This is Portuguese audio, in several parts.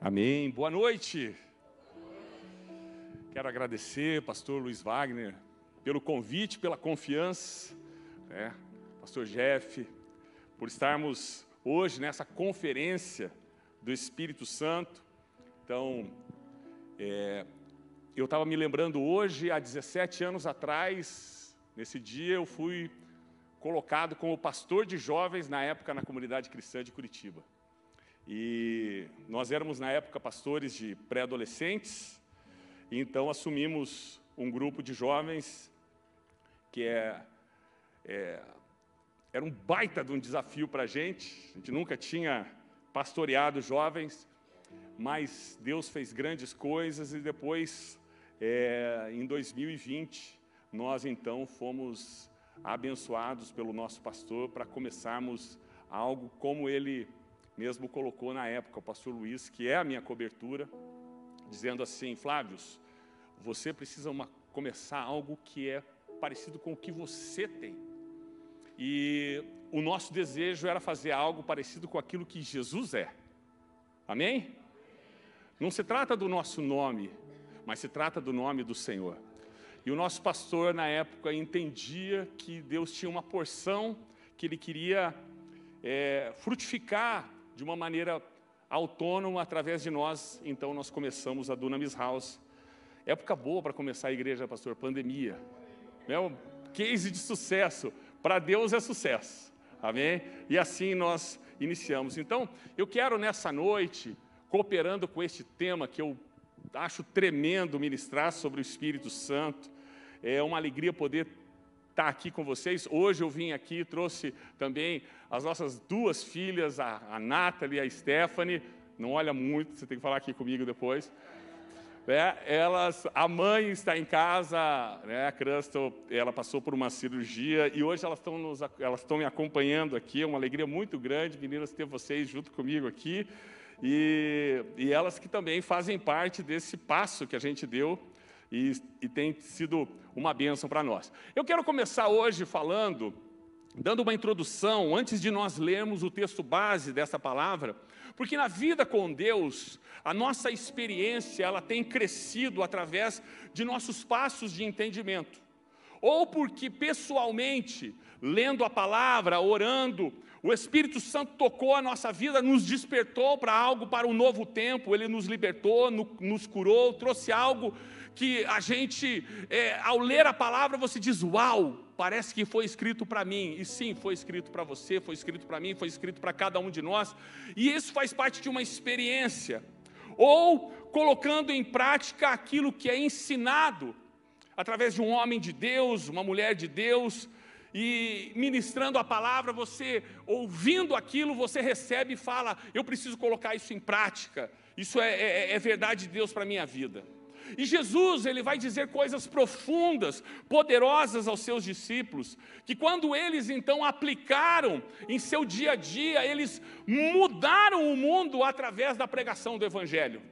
Amém. Boa noite. Quero agradecer, pastor Luiz Wagner, pelo convite, pela confiança, né? pastor Jeff, por estarmos hoje nessa conferência do Espírito Santo. Então, é, eu estava me lembrando hoje, há 17 anos atrás, nesse dia eu fui colocado como pastor de jovens na época na comunidade cristã de Curitiba. E nós éramos, na época, pastores de pré-adolescentes, então assumimos um grupo de jovens que é, é, era um baita de um desafio para a gente. A gente nunca tinha pastoreado jovens, mas Deus fez grandes coisas e depois, é, em 2020, nós então fomos abençoados pelo nosso pastor para começarmos algo como ele mesmo colocou na época, o pastor Luiz, que é a minha cobertura, dizendo assim: Flávios, você precisa uma, começar algo que é parecido com o que você tem. E o nosso desejo era fazer algo parecido com aquilo que Jesus é. Amém? Não se trata do nosso nome, mas se trata do nome do Senhor. E o nosso pastor, na época, entendia que Deus tinha uma porção que ele queria é, frutificar de uma maneira autônoma através de nós. Então nós começamos a Dunamis House. Época boa para começar a igreja, pastor, pandemia. É um case de sucesso. Para Deus é sucesso. Amém? E assim nós iniciamos. Então, eu quero nessa noite, cooperando com este tema que eu acho tremendo ministrar sobre o Espírito Santo. É uma alegria poder estar aqui com vocês. Hoje eu vim aqui, trouxe também as nossas duas filhas, a, a Nathalie e a Stephanie. Não olha muito, você tem que falar aqui comigo depois. É, elas, a mãe está em casa, né, a Crystal, ela passou por uma cirurgia e hoje elas estão, nos, elas estão me acompanhando aqui, é uma alegria muito grande, meninas, ter vocês junto comigo aqui. E, e elas que também fazem parte desse passo que a gente deu e, e tem sido uma bênção para nós. Eu quero começar hoje falando, dando uma introdução, antes de nós lermos o texto base dessa palavra, porque na vida com Deus, a nossa experiência ela tem crescido através de nossos passos de entendimento. Ou porque pessoalmente, lendo a palavra, orando, o Espírito Santo tocou a nossa vida, nos despertou para algo, para um novo tempo, ele nos libertou, nos curou, trouxe algo que a gente, é, ao ler a palavra, você diz: Uau, parece que foi escrito para mim. E sim, foi escrito para você, foi escrito para mim, foi escrito para cada um de nós. E isso faz parte de uma experiência. Ou colocando em prática aquilo que é ensinado através de um homem de Deus, uma mulher de Deus, e ministrando a palavra, você ouvindo aquilo, você recebe e fala: Eu preciso colocar isso em prática. Isso é, é, é verdade de Deus para a minha vida. E Jesus, ele vai dizer coisas profundas, poderosas aos seus discípulos, que quando eles então aplicaram em seu dia a dia, eles mudaram o mundo através da pregação do Evangelho.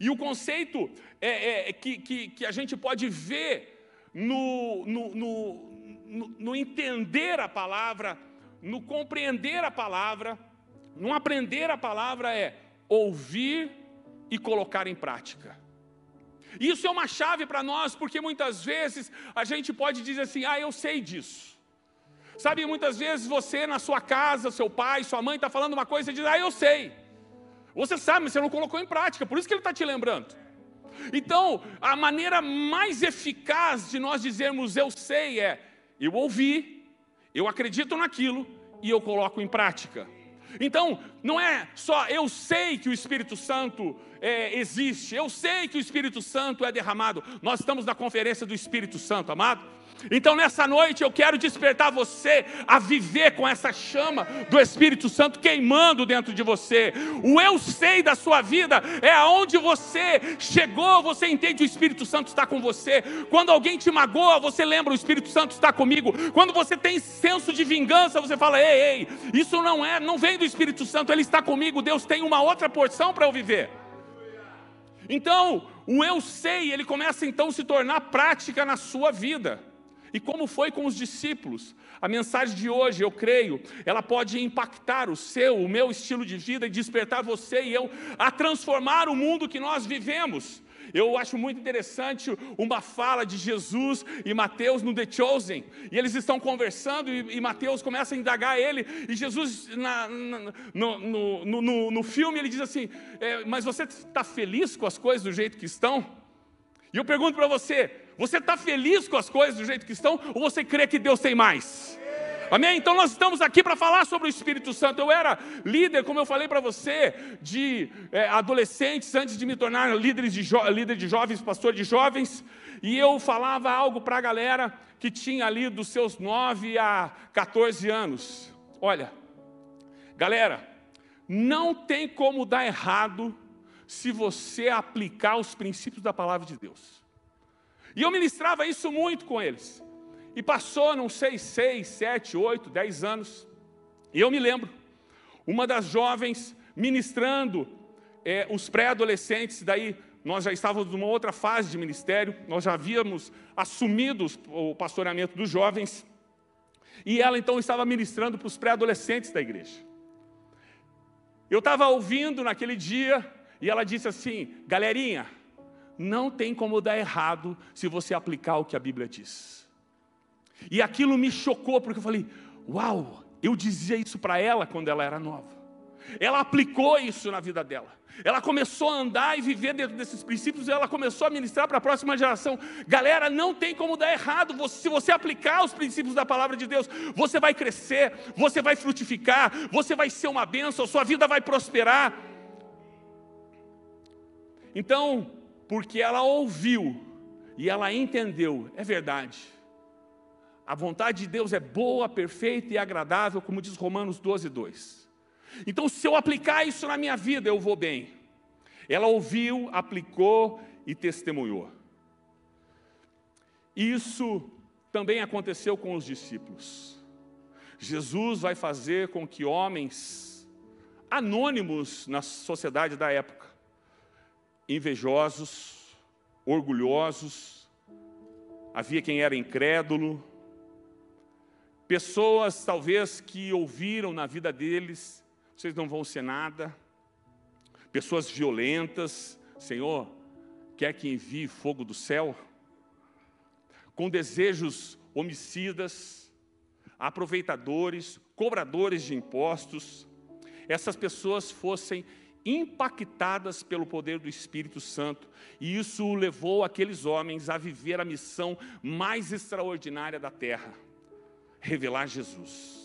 E o conceito é, é, é que, que, que, a gente pode ver no, no, no, no entender a palavra, no compreender a palavra, no aprender a palavra é ouvir e colocar em prática. Isso é uma chave para nós, porque muitas vezes a gente pode dizer assim: ah, eu sei disso. Sabe, muitas vezes você na sua casa, seu pai, sua mãe está falando uma coisa e diz: ah, eu sei. Você sabe, mas você não colocou em prática, por isso que ele está te lembrando. Então, a maneira mais eficaz de nós dizermos eu sei é: eu ouvi, eu acredito naquilo e eu coloco em prática. Então, não é só eu sei que o Espírito Santo é, existe, eu sei que o Espírito Santo é derramado. Nós estamos na conferência do Espírito Santo, amado. Então, nessa noite, eu quero despertar você a viver com essa chama do Espírito Santo queimando dentro de você. O eu sei da sua vida é aonde você chegou, você entende o Espírito Santo está com você. Quando alguém te magoa, você lembra o Espírito Santo está comigo. Quando você tem senso de vingança, você fala: ei, ei, isso não é, não vem do Espírito Santo, ele está comigo. Deus tem uma outra porção para eu viver. Então, o eu sei, ele começa então a se tornar prática na sua vida. E como foi com os discípulos? A mensagem de hoje, eu creio, ela pode impactar o seu, o meu estilo de vida e despertar você e eu a transformar o mundo que nós vivemos. Eu acho muito interessante uma fala de Jesus e Mateus no The Chosen. E eles estão conversando e, e Mateus começa a indagar ele. E Jesus, na, na, no, no, no, no, filme, ele diz assim: é, Mas você está feliz com as coisas do jeito que estão? E eu pergunto para você: você está feliz com as coisas do jeito que estão? Ou você crê que Deus tem mais? Amém? Então nós estamos aqui para falar sobre o Espírito Santo. Eu era líder, como eu falei para você, de é, adolescentes, antes de me tornar líder de, líder de jovens, pastor de jovens, e eu falava algo para a galera que tinha ali dos seus 9 a 14 anos. Olha, galera, não tem como dar errado se você aplicar os princípios da palavra de Deus. E eu ministrava isso muito com eles. E passou, não sei, seis, sete, oito, dez anos. E eu me lembro, uma das jovens ministrando é, os pré-adolescentes, daí nós já estávamos numa outra fase de ministério, nós já havíamos assumido o pastoreamento dos jovens, e ela então estava ministrando para os pré-adolescentes da igreja. Eu estava ouvindo naquele dia, e ela disse assim: galerinha, não tem como dar errado se você aplicar o que a Bíblia diz. E aquilo me chocou, porque eu falei: Uau, eu dizia isso para ela quando ela era nova. Ela aplicou isso na vida dela. Ela começou a andar e viver dentro desses princípios e ela começou a ministrar para a próxima geração. Galera, não tem como dar errado. Se você aplicar os princípios da palavra de Deus, você vai crescer, você vai frutificar, você vai ser uma bênção, sua vida vai prosperar. Então, porque ela ouviu e ela entendeu, é verdade a vontade de Deus é boa, perfeita e agradável, como diz Romanos 12, 2. Então, se eu aplicar isso na minha vida, eu vou bem. Ela ouviu, aplicou e testemunhou. Isso também aconteceu com os discípulos. Jesus vai fazer com que homens anônimos na sociedade da época, invejosos, orgulhosos, havia quem era incrédulo, Pessoas talvez que ouviram na vida deles, vocês não vão ser nada. Pessoas violentas, Senhor, quer que envie fogo do céu? Com desejos homicidas, aproveitadores, cobradores de impostos, essas pessoas fossem impactadas pelo poder do Espírito Santo, e isso levou aqueles homens a viver a missão mais extraordinária da terra revelar Jesus.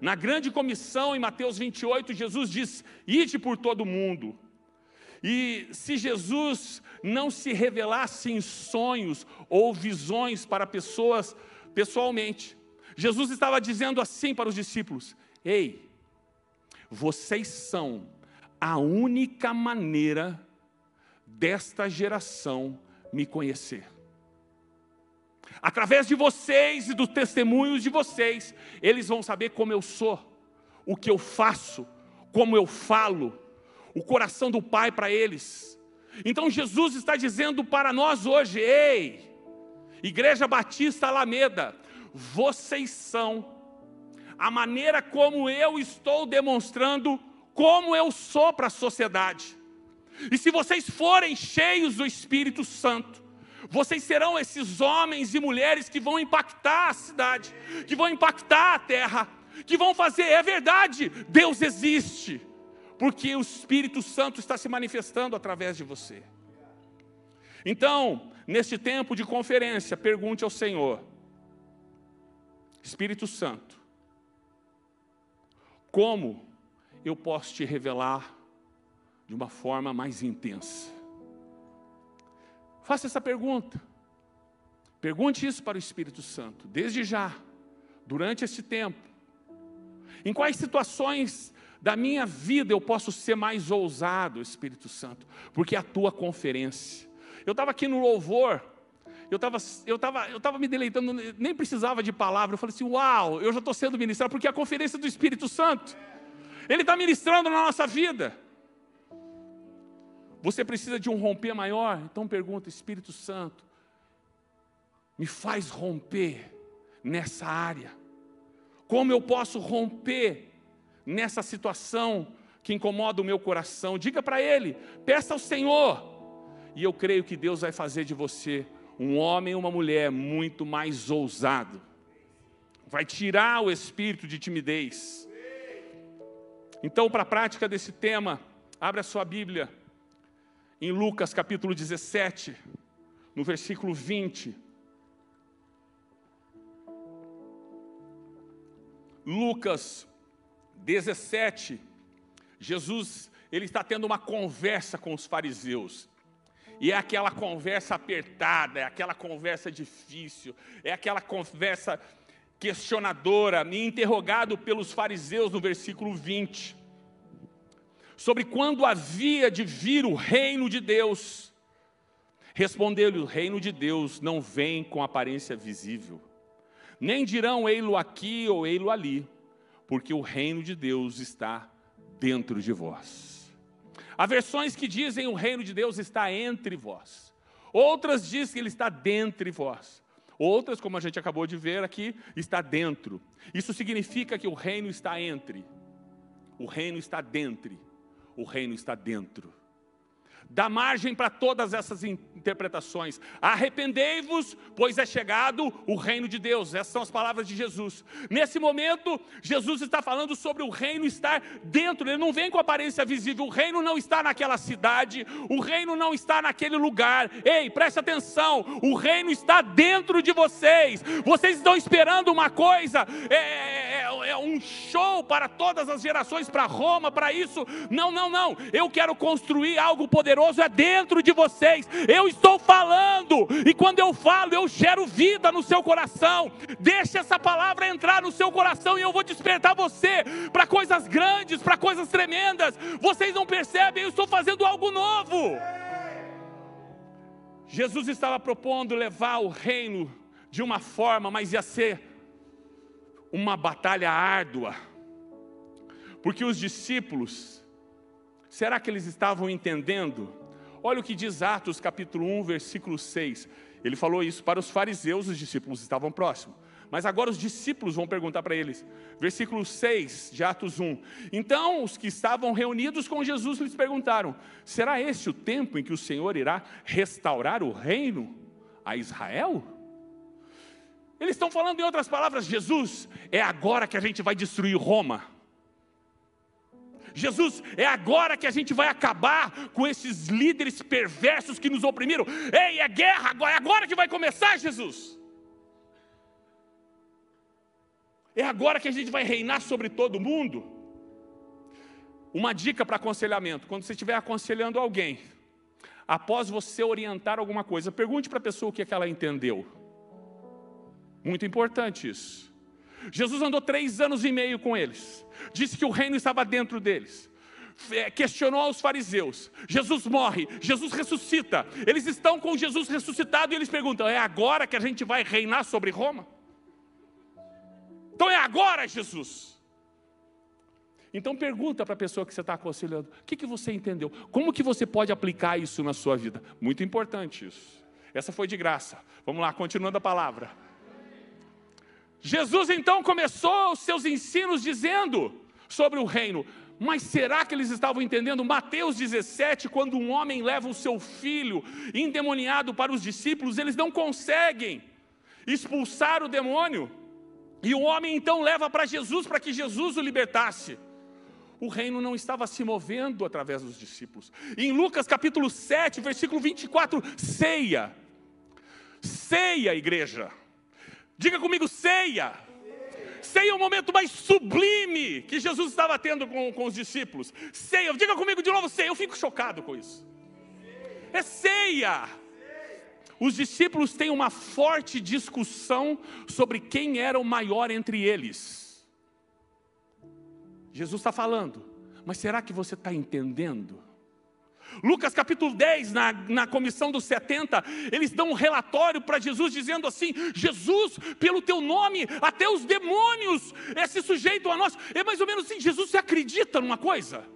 Na grande comissão, em Mateus 28, Jesus diz: Ide por todo mundo. E se Jesus não se revelasse em sonhos ou visões para pessoas pessoalmente, Jesus estava dizendo assim para os discípulos: Ei, vocês são a única maneira desta geração me conhecer. Através de vocês e dos testemunhos de vocês, eles vão saber como eu sou, o que eu faço, como eu falo, o coração do Pai para eles. Então Jesus está dizendo para nós hoje: ei, Igreja Batista Alameda, vocês são a maneira como eu estou demonstrando como eu sou para a sociedade. E se vocês forem cheios do Espírito Santo, vocês serão esses homens e mulheres que vão impactar a cidade, que vão impactar a terra, que vão fazer, é verdade, Deus existe, porque o Espírito Santo está se manifestando através de você. Então, neste tempo de conferência, pergunte ao Senhor, Espírito Santo, como eu posso te revelar de uma forma mais intensa? Faça essa pergunta. Pergunte isso para o Espírito Santo, desde já, durante este tempo. Em quais situações da minha vida eu posso ser mais ousado, Espírito Santo? Porque é a tua conferência. Eu estava aqui no louvor, eu estava eu tava, eu tava me deleitando, nem precisava de palavra. Eu falei assim: Uau, eu já estou sendo ministrado, porque é a conferência do Espírito Santo. Ele está ministrando na nossa vida. Você precisa de um romper maior? Então pergunta, Espírito Santo, me faz romper nessa área? Como eu posso romper nessa situação que incomoda o meu coração? Diga para Ele, peça ao Senhor. E eu creio que Deus vai fazer de você um homem e uma mulher muito mais ousado. Vai tirar o espírito de timidez. Então, para a prática desse tema, abra a sua Bíblia em Lucas capítulo 17, no versículo 20. Lucas 17, Jesus ele está tendo uma conversa com os fariseus. E é aquela conversa apertada, é aquela conversa difícil, é aquela conversa questionadora, me interrogado pelos fariseus no versículo 20, sobre quando havia de vir o reino de Deus. Respondeu-lhe: O reino de Deus não vem com aparência visível, nem dirão ei-lo aqui ou ei-lo ali, porque o reino de Deus está dentro de vós. Há versões que dizem o reino de Deus está entre vós. Outras dizem que ele está dentre vós. Outras, como a gente acabou de ver aqui, está dentro. Isso significa que o reino está entre. O reino está dentro. O reino está dentro dá margem para todas essas interpretações. Arrependei-vos, pois é chegado o reino de Deus. Essas são as palavras de Jesus. Nesse momento, Jesus está falando sobre o reino estar dentro, ele não vem com aparência visível. O reino não está naquela cidade, o reino não está naquele lugar. Ei, preste atenção, o reino está dentro de vocês. Vocês estão esperando uma coisa, é, é, é, um show para todas as gerações, para Roma, para isso. Não, não, não. Eu quero construir algo poderoso é dentro de vocês. Eu estou falando, e quando eu falo, eu gero vida no seu coração. Deixe essa palavra entrar no seu coração e eu vou despertar você para coisas grandes, para coisas tremendas. Vocês não percebem, eu estou fazendo algo novo. Jesus estava propondo levar o reino de uma forma, mas ia ser uma batalha árdua, porque os discípulos Será que eles estavam entendendo? Olha o que diz Atos capítulo 1, versículo 6. Ele falou isso para os fariseus, os discípulos estavam próximos. Mas agora os discípulos vão perguntar para eles. Versículo 6 de Atos 1. Então os que estavam reunidos com Jesus lhes perguntaram: Será este o tempo em que o Senhor irá restaurar o reino a Israel? Eles estão falando em outras palavras: Jesus, é agora que a gente vai destruir Roma. Jesus, é agora que a gente vai acabar com esses líderes perversos que nos oprimiram. Ei, é guerra, agora, é agora que vai começar, Jesus. É agora que a gente vai reinar sobre todo mundo. Uma dica para aconselhamento: quando você estiver aconselhando alguém, após você orientar alguma coisa, pergunte para a pessoa o que, é que ela entendeu. Muito importante isso. Jesus andou três anos e meio com eles, disse que o reino estava dentro deles, questionou aos fariseus. Jesus morre, Jesus ressuscita. Eles estão com Jesus ressuscitado e eles perguntam: é agora que a gente vai reinar sobre Roma? Então é agora, Jesus. Então pergunta para a pessoa que você está aconselhando: o que, que você entendeu? Como que você pode aplicar isso na sua vida? Muito importante isso. Essa foi de graça. Vamos lá, continuando a palavra. Jesus então começou os seus ensinos dizendo sobre o reino. Mas será que eles estavam entendendo? Mateus 17, quando um homem leva o seu filho endemoniado para os discípulos, eles não conseguem expulsar o demônio. E o homem então leva para Jesus para que Jesus o libertasse. O reino não estava se movendo através dos discípulos. Em Lucas capítulo 7, versículo 24, ceia. Ceia, igreja. Diga comigo, ceia. Ceia é o momento mais sublime que Jesus estava tendo com, com os discípulos. Ceia, diga comigo de novo, ceia. Eu fico chocado com isso. É ceia. Os discípulos têm uma forte discussão sobre quem era o maior entre eles. Jesus está falando, mas será que você está entendendo? Lucas capítulo 10, na, na comissão dos 70, eles dão um relatório para Jesus dizendo assim: Jesus, pelo teu nome, até os demônios se sujeitam a nós. É mais ou menos assim: Jesus, você acredita numa coisa?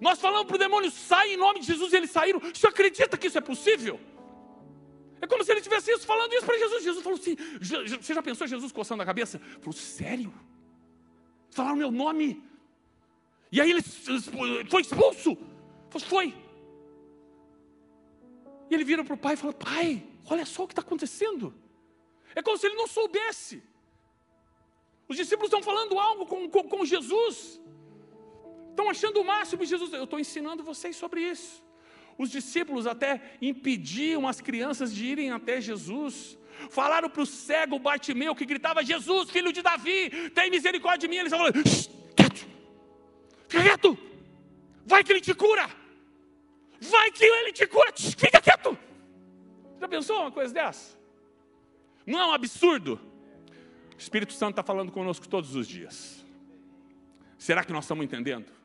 Nós falamos para o demônio, sai em nome de Jesus, e eles saíram. Você acredita que isso é possível? É como se ele tivesse isso, falando isso para Jesus. Jesus falou assim: Você já pensou Jesus coçando a cabeça? Falou, sério? Falaram meu nome. E aí ele foi expulso. Foi. E ele vira para o pai e fala: Pai, olha só o que está acontecendo. É como se ele não soubesse. Os discípulos estão falando algo com, com, com Jesus. Estão achando o máximo. Jesus, eu estou ensinando vocês sobre isso. Os discípulos até impediam as crianças de irem até Jesus. Falaram para o cego Bartimeu que gritava: Jesus, filho de Davi, tem misericórdia de mim. Eles falaram: quieto, fica quieto, vai que ele te cura, vai que ele te cura, fica quieto. Já pensou uma coisa dessa? Não é um absurdo? O Espírito Santo está falando conosco todos os dias. Será que nós estamos entendendo?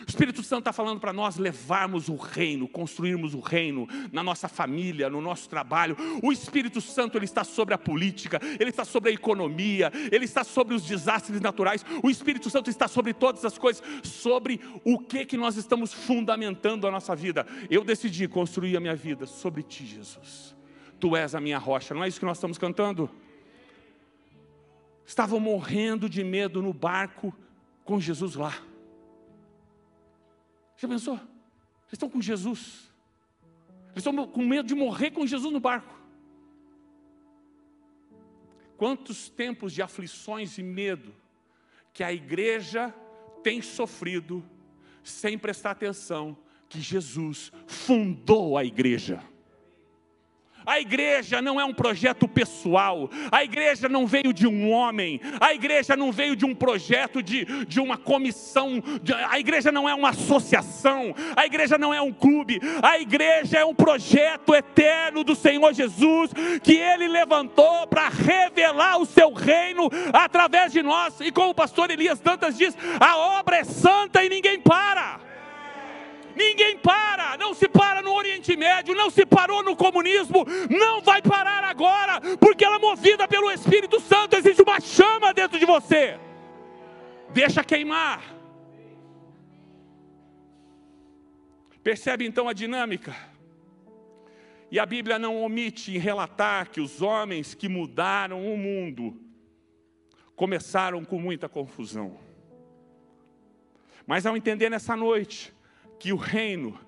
O Espírito Santo está falando para nós levarmos o reino, construirmos o reino na nossa família, no nosso trabalho. O Espírito Santo ele está sobre a política, ele está sobre a economia, ele está sobre os desastres naturais. O Espírito Santo está sobre todas as coisas, sobre o que que nós estamos fundamentando a nossa vida. Eu decidi construir a minha vida sobre ti, Jesus. Tu és a minha rocha. Não é isso que nós estamos cantando? estavam morrendo de medo no barco com Jesus lá. Já pensou? Eles estão com Jesus. Eles estão com medo de morrer com Jesus no barco. Quantos tempos de aflições e medo que a igreja tem sofrido sem prestar atenção que Jesus fundou a igreja. A igreja não é um projeto pessoal, a igreja não veio de um homem, a igreja não veio de um projeto de, de uma comissão, de, a igreja não é uma associação, a igreja não é um clube, a igreja é um projeto eterno do Senhor Jesus, que Ele levantou para revelar o seu reino através de nós, e como o pastor Elias Dantas diz, a obra é santa e ninguém para. Ninguém para, não se para no Oriente Médio, não se parou no comunismo, não vai parar agora, porque ela é movida pelo Espírito Santo, existe uma chama dentro de você. Deixa queimar. Percebe então a dinâmica? E a Bíblia não omite em relatar que os homens que mudaram o mundo começaram com muita confusão. Mas ao entender nessa noite que o reino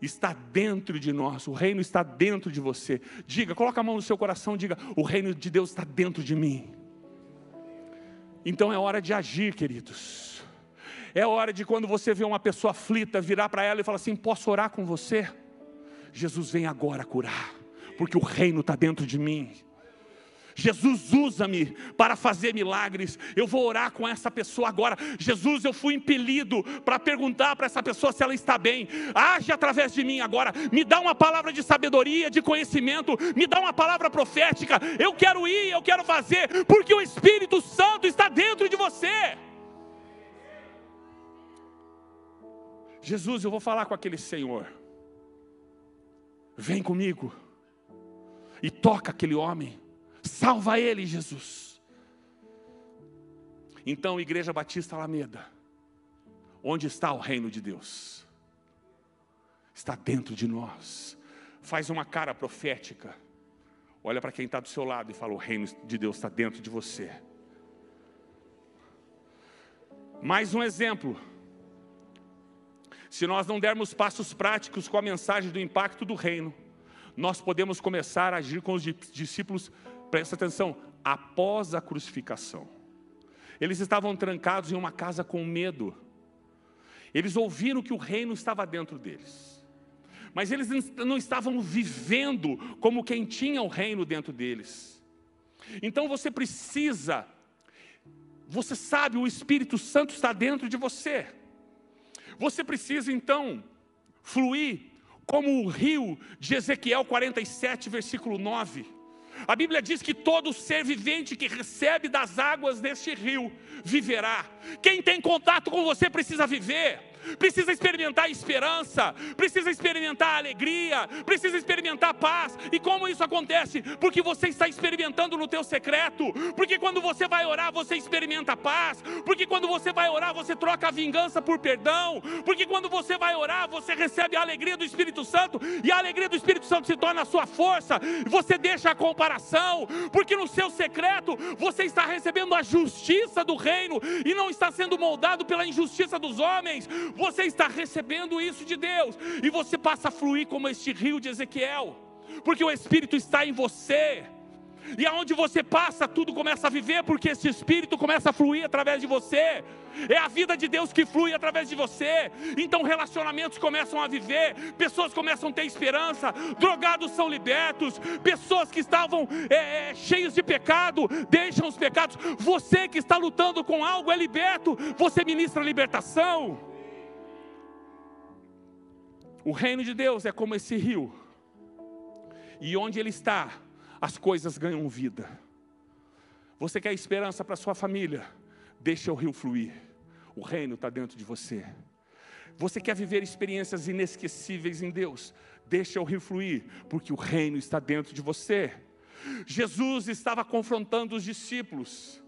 está dentro de nós, o reino está dentro de você. Diga, coloca a mão no seu coração, diga: o reino de Deus está dentro de mim. Então é hora de agir, queridos. É hora de quando você vê uma pessoa aflita, virar para ela e falar assim: posso orar com você? Jesus vem agora curar, porque o reino está dentro de mim. Jesus usa-me para fazer milagres. Eu vou orar com essa pessoa agora. Jesus, eu fui impelido para perguntar para essa pessoa se ela está bem. Age através de mim agora. Me dá uma palavra de sabedoria, de conhecimento. Me dá uma palavra profética. Eu quero ir, eu quero fazer, porque o Espírito Santo está dentro de você. Jesus, eu vou falar com aquele Senhor. Vem comigo e toca aquele homem. Salva ele, Jesus. Então, Igreja Batista Alameda, onde está o reino de Deus? Está dentro de nós. Faz uma cara profética. Olha para quem está do seu lado e fala: O reino de Deus está dentro de você. Mais um exemplo. Se nós não dermos passos práticos com a mensagem do impacto do reino, nós podemos começar a agir com os discípulos presta atenção, após a crucificação. Eles estavam trancados em uma casa com medo. Eles ouviram que o reino estava dentro deles. Mas eles não estavam vivendo como quem tinha o reino dentro deles. Então você precisa, você sabe, o Espírito Santo está dentro de você. Você precisa então fluir como o rio de Ezequiel 47, versículo 9 a Bíblia diz que todo ser vivente que recebe das águas deste rio viverá. Quem tem contato com você precisa viver. Precisa experimentar esperança, precisa experimentar alegria, precisa experimentar paz. E como isso acontece? Porque você está experimentando no teu secreto. Porque quando você vai orar, você experimenta paz. Porque quando você vai orar, você troca a vingança por perdão. Porque quando você vai orar, você recebe a alegria do Espírito Santo e a alegria do Espírito Santo se torna a sua força. Você deixa a comparação, porque no seu secreto você está recebendo a justiça do reino e não está sendo moldado pela injustiça dos homens. Você está recebendo isso de Deus e você passa a fluir como este rio de Ezequiel, porque o Espírito está em você. E aonde você passa, tudo começa a viver, porque esse Espírito começa a fluir através de você. É a vida de Deus que flui através de você. Então relacionamentos começam a viver, pessoas começam a ter esperança, drogados são libertos, pessoas que estavam é, é, cheios de pecado deixam os pecados. Você que está lutando com algo é liberto. Você ministra libertação. O reino de Deus é como esse rio. E onde ele está, as coisas ganham vida. Você quer esperança para sua família? Deixa o rio fluir. O reino está dentro de você. Você quer viver experiências inesquecíveis em Deus? Deixa o rio fluir, porque o reino está dentro de você. Jesus estava confrontando os discípulos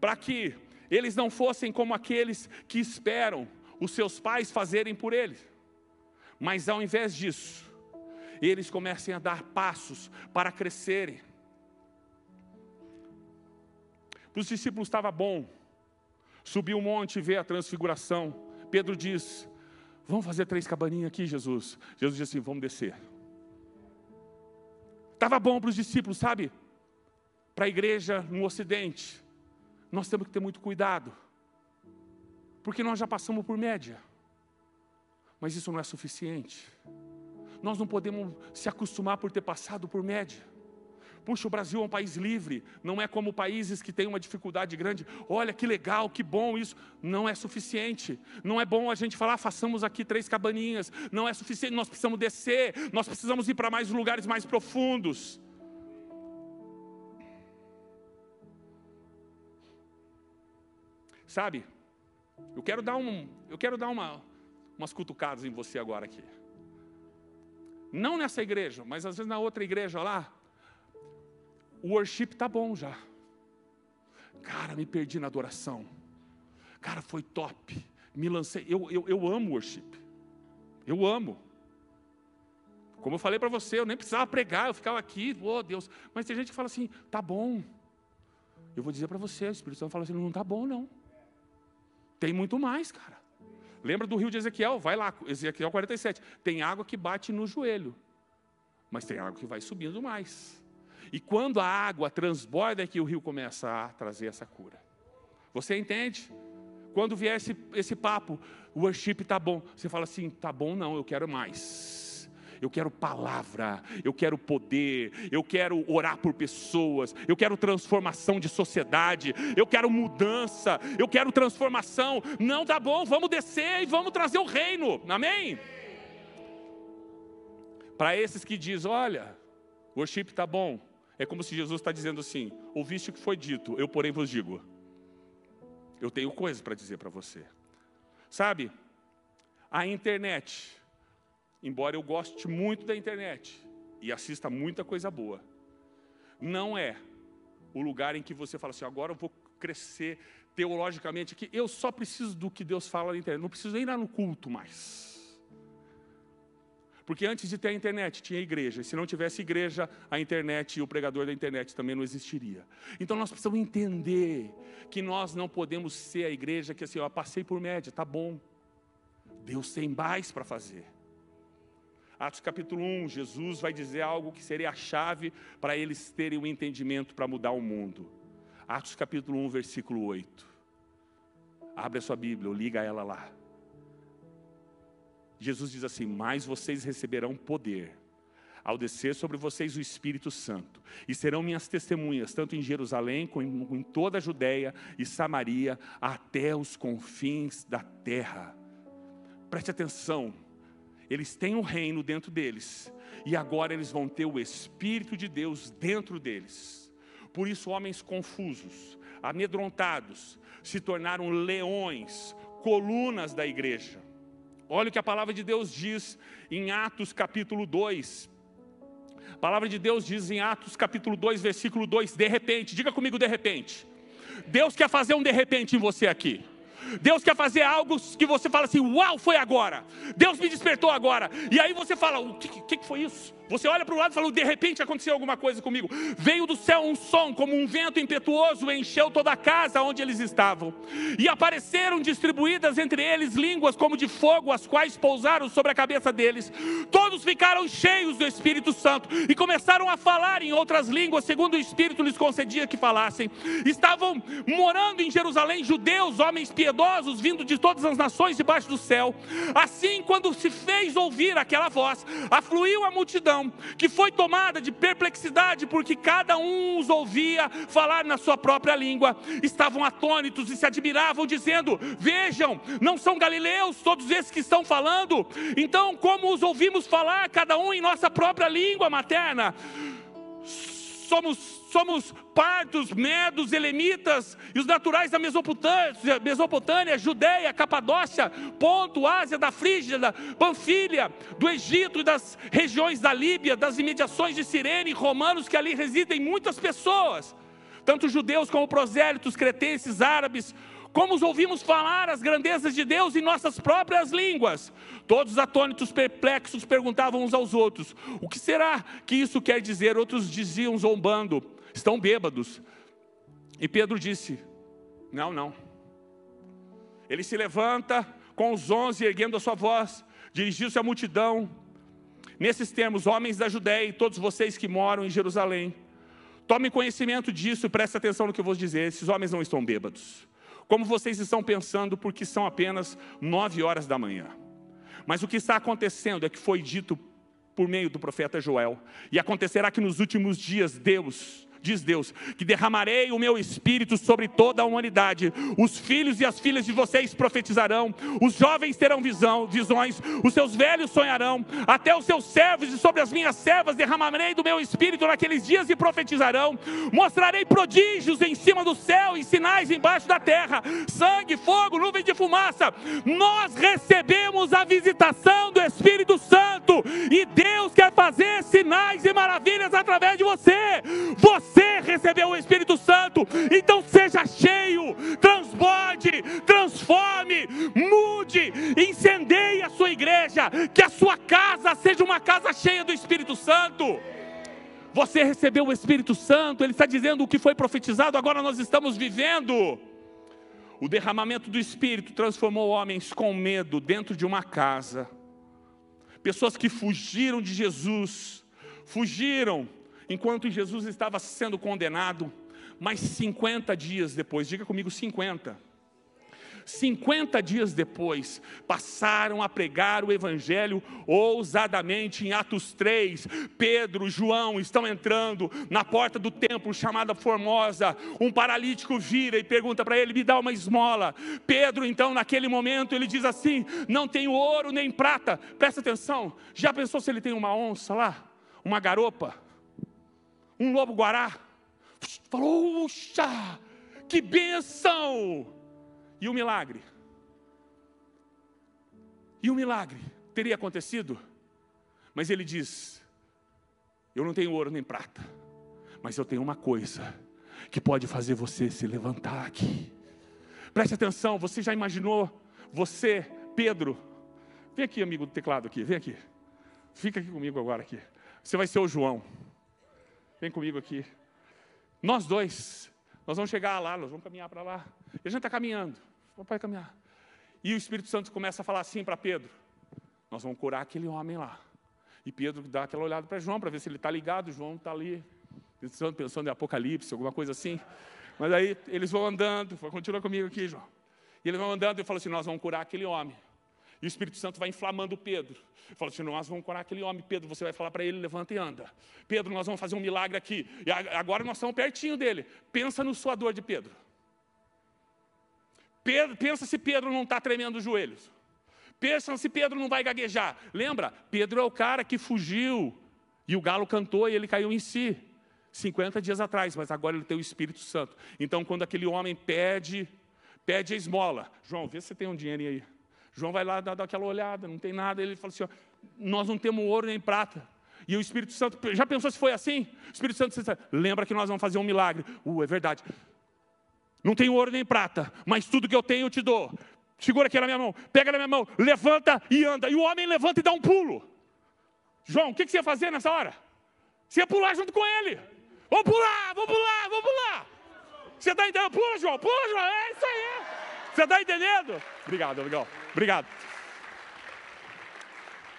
para que eles não fossem como aqueles que esperam os seus pais fazerem por eles. Mas ao invés disso, eles comecem a dar passos para crescerem. Para os discípulos estava bom, subir o monte e ver a transfiguração. Pedro diz: Vamos fazer três cabaninhas aqui, Jesus. Jesus diz assim: Vamos descer. Estava bom para os discípulos, sabe? Para a igreja no Ocidente, nós temos que ter muito cuidado, porque nós já passamos por média, mas isso não é suficiente. Nós não podemos se acostumar por ter passado por média. Puxa, o Brasil é um país livre, não é como países que têm uma dificuldade grande. Olha que legal, que bom isso. Não é suficiente. Não é bom a gente falar, façamos aqui três cabaninhas. Não é suficiente, nós precisamos descer, nós precisamos ir para mais lugares mais profundos. Sabe, eu quero dar, um, eu quero dar uma, umas cutucadas em você agora aqui. Não nessa igreja, mas às vezes na outra igreja lá. O worship tá bom já. Cara, me perdi na adoração. Cara, foi top. Me lancei. Eu, eu, eu amo worship. Eu amo. Como eu falei para você, eu nem precisava pregar, eu ficava aqui, oh Deus. Mas tem gente que fala assim, tá bom. Eu vou dizer para você, o Espírito Santo fala assim, não tá bom não. Tem muito mais, cara. Lembra do rio de Ezequiel? Vai lá, Ezequiel 47. Tem água que bate no joelho, mas tem água que vai subindo mais. E quando a água transborda é que o rio começa a trazer essa cura. Você entende? Quando vier esse, esse papo, o worship está bom. Você fala assim, tá bom não, eu quero mais eu quero palavra, eu quero poder, eu quero orar por pessoas, eu quero transformação de sociedade, eu quero mudança, eu quero transformação. Não tá bom, vamos descer e vamos trazer o reino, amém? Para esses que dizem, olha, worship está bom, é como se Jesus está dizendo assim: ouviste o que foi dito, eu porém vos digo. Eu tenho coisas para dizer para você. Sabe, a internet embora eu goste muito da internet e assista muita coisa boa, não é o lugar em que você fala assim, agora eu vou crescer teologicamente aqui, eu só preciso do que Deus fala na internet, não preciso nem ir lá no culto mais. Porque antes de ter a internet, tinha a igreja. E se não tivesse igreja, a internet e o pregador da internet também não existiria. Então nós precisamos entender que nós não podemos ser a igreja que assim, eu passei por média, tá bom. Deus tem mais para fazer. Atos capítulo 1, Jesus vai dizer algo que seria a chave para eles terem o um entendimento para mudar o mundo. Atos capítulo 1, versículo 8. Abre a sua Bíblia, ou liga ela lá. Jesus diz assim: Mas vocês receberão poder ao descer sobre vocês o Espírito Santo, e serão minhas testemunhas, tanto em Jerusalém como em toda a Judéia e Samaria, até os confins da terra. Preste atenção, eles têm o reino dentro deles, e agora eles vão ter o Espírito de Deus dentro deles. Por isso, homens confusos, amedrontados, se tornaram leões, colunas da igreja. Olha o que a palavra de Deus diz em Atos capítulo 2. A palavra de Deus diz em Atos capítulo 2, versículo 2, de repente, diga comigo de repente. Deus quer fazer um de repente em você aqui. Deus quer fazer algo que você fala assim: Uau, foi agora. Deus me despertou agora. E aí você fala: O que, que, que foi isso? Você olha para o lado e fala: De repente aconteceu alguma coisa comigo. Veio do céu um som, como um vento impetuoso, encheu toda a casa onde eles estavam. E apareceram distribuídas entre eles línguas como de fogo, as quais pousaram sobre a cabeça deles. Todos ficaram cheios do Espírito Santo e começaram a falar em outras línguas, segundo o Espírito lhes concedia que falassem. Estavam morando em Jerusalém judeus, homens piedosos, vindo de todas as nações debaixo do céu. Assim, quando se fez ouvir aquela voz, afluiu a multidão que foi tomada de perplexidade, porque cada um os ouvia falar na sua própria língua. Estavam atônitos e se admiravam, dizendo: Vejam, não são galileus todos esses que estão falando? Então, como os ouvimos falar, cada um em nossa própria língua materna? somos, somos partos, medos, elemitas e os naturais da Mesopotâmia, Mesopotâmia, Judéia, Capadócia, Ponto, Ásia, da Frígia, Panfilha, do Egito e das regiões da Líbia, das imediações de Cirene, romanos que ali residem muitas pessoas, tanto judeus como prosélitos, cretenses, árabes, como os ouvimos falar as grandezas de Deus em nossas próprias línguas. Todos atônitos, perplexos, perguntavam uns aos outros: O que será que isso quer dizer? Outros diziam, zombando: Estão bêbados. E Pedro disse: Não, não. Ele se levanta com os onze, erguendo a sua voz, dirigiu-se à multidão. Nesses termos, homens da Judéia e todos vocês que moram em Jerusalém, tomem conhecimento disso e prestem atenção no que eu vou dizer: esses homens não estão bêbados como vocês estão pensando, porque são apenas nove horas da manhã. Mas o que está acontecendo é que foi dito por meio do profeta Joel, e acontecerá que nos últimos dias Deus diz Deus, que derramarei o meu espírito sobre toda a humanidade. Os filhos e as filhas de vocês profetizarão, os jovens terão visão, visões, os seus velhos sonharão, até os seus servos e sobre as minhas servas derramarei do meu espírito naqueles dias e profetizarão. Mostrarei prodígios em cima do céu e sinais embaixo da terra: sangue, fogo, nuvem de fumaça. Nós recebemos a visitação do Espírito Santo e Deus quer fazer sinais e maravilhas através de você. Você você recebeu o Espírito Santo, então seja cheio, transborde, transforme, mude, incendeie a sua igreja, que a sua casa seja uma casa cheia do Espírito Santo. Você recebeu o Espírito Santo, ele está dizendo o que foi profetizado, agora nós estamos vivendo. O derramamento do Espírito transformou homens com medo dentro de uma casa. Pessoas que fugiram de Jesus, fugiram enquanto Jesus estava sendo condenado, mas 50 dias depois, diga comigo 50. 50 dias depois, passaram a pregar o Evangelho ousadamente em Atos 3. Pedro, João estão entrando na porta do templo chamada Formosa. Um paralítico vira e pergunta para ele: me dá uma esmola. Pedro, então, naquele momento, ele diz assim: não tenho ouro nem prata. Presta atenção, já pensou se ele tem uma onça lá? Uma garopa? Um lobo-guará. Falou, puxa, que benção! E o milagre? E o milagre teria acontecido? Mas ele diz: Eu não tenho ouro nem prata, mas eu tenho uma coisa que pode fazer você se levantar aqui. Preste atenção, você já imaginou? Você, Pedro, vem aqui, amigo do teclado aqui, vem aqui. Fica aqui comigo agora aqui. Você vai ser o João. Vem comigo aqui. Nós dois, nós vamos chegar lá, nós vamos caminhar para lá. E a gente está caminhando, vai caminhar. E o Espírito Santo começa a falar assim para Pedro: Nós vamos curar aquele homem lá. E Pedro dá aquela olhada para João para ver se ele está ligado. João está ali, pensando, pensando em Apocalipse, alguma coisa assim. Mas aí eles vão andando, continua comigo aqui, João. E eles vão andando e falam assim: Nós vamos curar aquele homem. E o Espírito Santo vai inflamando Pedro. Fala assim: nós vamos curar aquele homem. Pedro, você vai falar para ele: levanta e anda. Pedro, nós vamos fazer um milagre aqui. E agora nós estamos pertinho dele. Pensa no suador de Pedro. Pedro pensa se Pedro não está tremendo os joelhos. Pensa se Pedro não vai gaguejar. Lembra? Pedro é o cara que fugiu. E o galo cantou e ele caiu em si. 50 dias atrás, mas agora ele tem o Espírito Santo. Então, quando aquele homem pede, pede a esmola, João, vê se você tem um dinheiro aí. João vai lá dar, aquela olhada, não tem nada. Ele fala assim: ó, nós não temos ouro nem prata. E o Espírito Santo, já pensou se foi assim? O Espírito Santo lembra que nós vamos fazer um milagre. Uh, é verdade. Não tenho ouro nem prata, mas tudo que eu tenho eu te dou. Segura aqui na minha mão, pega na minha mão, levanta e anda. E o homem levanta e dá um pulo. João, o que, que você ia fazer nessa hora? Você ia pular junto com ele. Vou pular, vou pular, vou pular. Você está entendendo? Pula, João, pula, João. É isso aí. Você está entendendo? Obrigado, legal. Obrigado.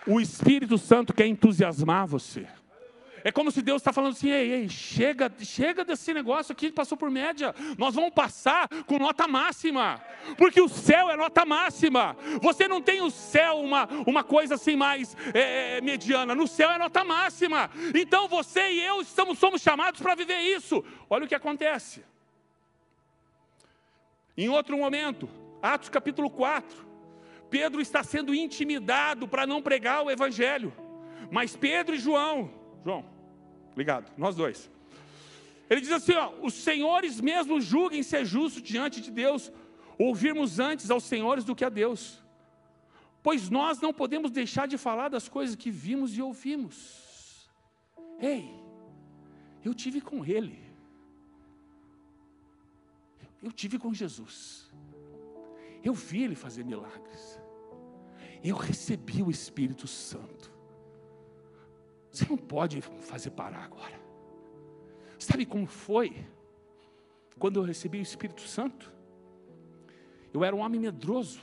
O Espírito Santo quer entusiasmar você. É como se Deus está falando assim: ei, ei, chega, chega desse negócio aqui, passou por média. Nós vamos passar com nota máxima, porque o céu é nota máxima. Você não tem o céu uma, uma coisa assim mais é, é mediana, no céu é nota máxima. Então você e eu estamos, somos chamados para viver isso. Olha o que acontece. Em outro momento, Atos capítulo 4. Pedro está sendo intimidado para não pregar o evangelho. Mas Pedro e João, João, ligado, nós dois. Ele diz assim: ó, os senhores mesmos julguem ser justo diante de Deus, ouvirmos antes aos senhores do que a Deus. Pois nós não podemos deixar de falar das coisas que vimos e ouvimos. Ei, eu tive com ele. Eu tive com Jesus. Eu vi ele fazer milagres eu recebi o Espírito Santo. Você não pode fazer parar agora. Sabe como foi? Quando eu recebi o Espírito Santo, eu era um homem medroso.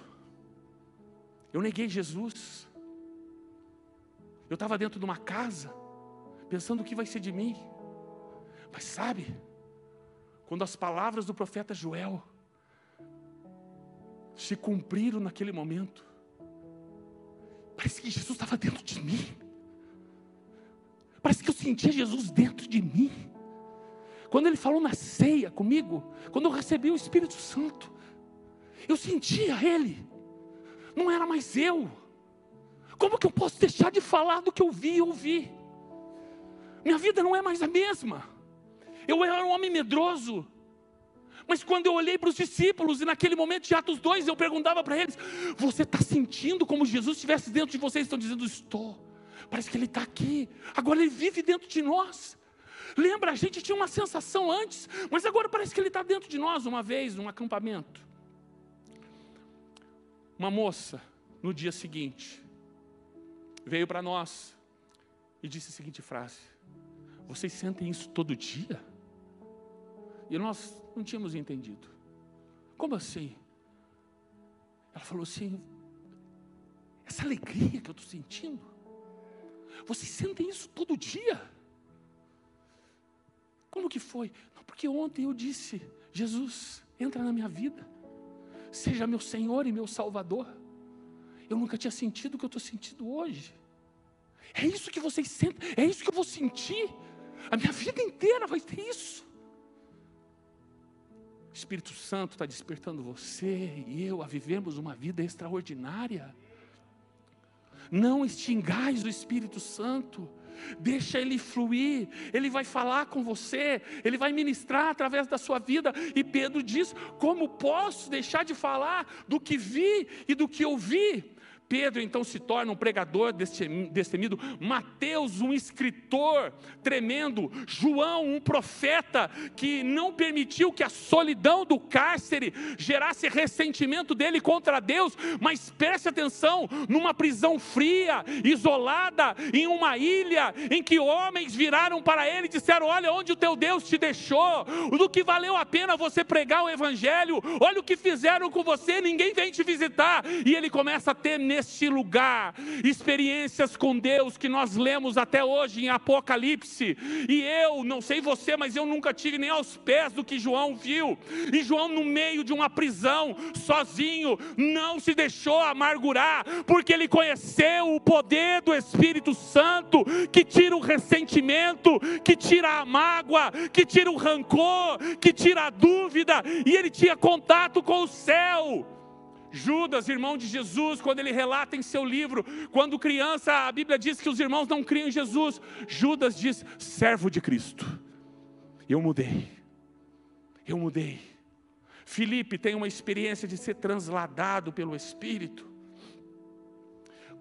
Eu neguei Jesus. Eu estava dentro de uma casa, pensando o que vai ser de mim. Mas sabe, quando as palavras do profeta Joel se cumpriram naquele momento, Parece que Jesus estava dentro de mim. Parece que eu sentia Jesus dentro de mim. Quando ele falou na ceia comigo, quando eu recebi o Espírito Santo, eu sentia Ele, não era mais eu. Como que eu posso deixar de falar do que eu vi e ouvi? Minha vida não é mais a mesma. Eu era um homem medroso, mas quando eu olhei para os discípulos, e naquele momento de Atos 2, eu perguntava para eles: Você está sentindo como Jesus estivesse dentro de vocês? Estão dizendo: Estou. Parece que Ele está aqui. Agora Ele vive dentro de nós. Lembra, a gente tinha uma sensação antes, mas agora parece que Ele está dentro de nós. Uma vez, num acampamento, uma moça, no dia seguinte, veio para nós e disse a seguinte frase: Vocês sentem isso todo dia? E nós não tínhamos entendido. Como assim? Ela falou assim: essa alegria que eu estou sentindo, vocês sentem isso todo dia? Como que foi? Não, porque ontem eu disse: Jesus, entra na minha vida, seja meu Senhor e meu Salvador. Eu nunca tinha sentido o que eu estou sentindo hoje. É isso que vocês sentem, é isso que eu vou sentir. A minha vida inteira vai ter isso. Espírito Santo está despertando você e eu a vivemos uma vida extraordinária. Não extingais o Espírito Santo. Deixa ele fluir, ele vai falar com você, ele vai ministrar através da sua vida. E Pedro diz: Como posso deixar de falar do que vi e do que ouvi? Pedro então se torna um pregador destemido, Mateus, um escritor tremendo, João, um profeta que não permitiu que a solidão do cárcere gerasse ressentimento dele contra Deus, mas preste atenção, numa prisão fria, isolada, em uma ilha, em que homens viraram para ele e disseram: Olha onde o teu Deus te deixou, do que valeu a pena você pregar o Evangelho, olha o que fizeram com você, ninguém vem te visitar, e ele começa a ter neste lugar, experiências com Deus que nós lemos até hoje em Apocalipse. E eu, não sei você, mas eu nunca tive nem aos pés do que João viu. E João, no meio de uma prisão, sozinho, não se deixou amargurar, porque ele conheceu o poder do Espírito Santo que tira o ressentimento, que tira a mágoa, que tira o rancor, que tira a dúvida, e ele tinha contato com o céu. Judas, irmão de Jesus, quando ele relata em seu livro, quando criança, a Bíblia diz que os irmãos não criam em Jesus. Judas diz: servo de Cristo. Eu mudei. Eu mudei. Filipe tem uma experiência de ser transladado pelo Espírito.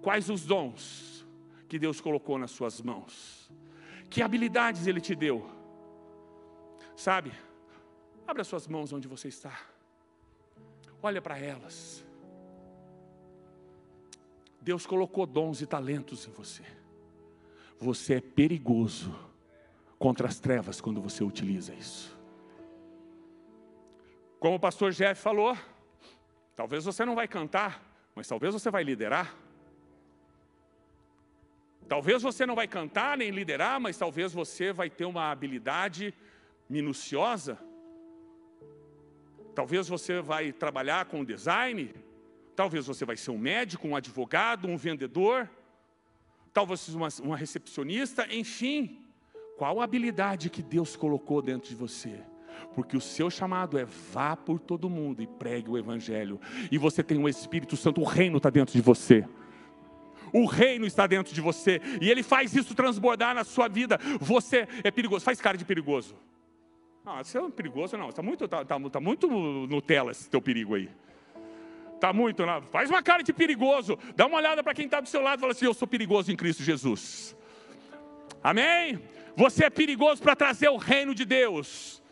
Quais os dons que Deus colocou nas suas mãos? Que habilidades Ele te deu? Sabe? Abra suas mãos onde você está. Olha para elas. Deus colocou dons e talentos em você. Você é perigoso contra as trevas quando você utiliza isso. Como o pastor Jeff falou, talvez você não vai cantar, mas talvez você vai liderar. Talvez você não vai cantar nem liderar, mas talvez você vai ter uma habilidade minuciosa. Talvez você vai trabalhar com design, talvez você vai ser um médico, um advogado, um vendedor, talvez uma, uma recepcionista, enfim. Qual a habilidade que Deus colocou dentro de você? porque o seu chamado é vá por todo mundo e pregue o Evangelho. E você tem o Espírito Santo, o reino está dentro de você. O reino está dentro de você e ele faz isso transbordar na sua vida. Você é perigoso, faz cara de perigoso. Não, você é perigoso, não. Está muito, tá, tá, tá muito Nutella esse teu perigo aí. Está muito, não. faz uma cara de perigoso. Dá uma olhada para quem está do seu lado e fala assim: Eu sou perigoso em Cristo Jesus. Amém? Você é perigoso para trazer o reino de Deus.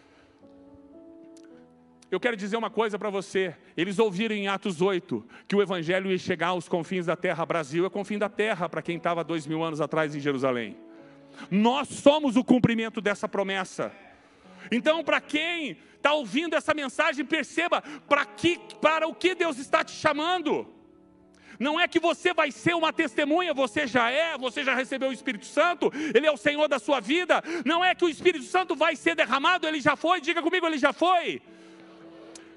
Eu quero dizer uma coisa para você. Eles ouviram em Atos 8 que o Evangelho ia chegar aos confins da terra. Brasil é confim da terra para quem estava dois mil anos atrás em Jerusalém. Nós somos o cumprimento dessa promessa. Então, para quem está ouvindo essa mensagem, perceba para, que, para o que Deus está te chamando. Não é que você vai ser uma testemunha, você já é, você já recebeu o Espírito Santo, Ele é o Senhor da sua vida. Não é que o Espírito Santo vai ser derramado, Ele já foi, diga comigo, Ele já foi.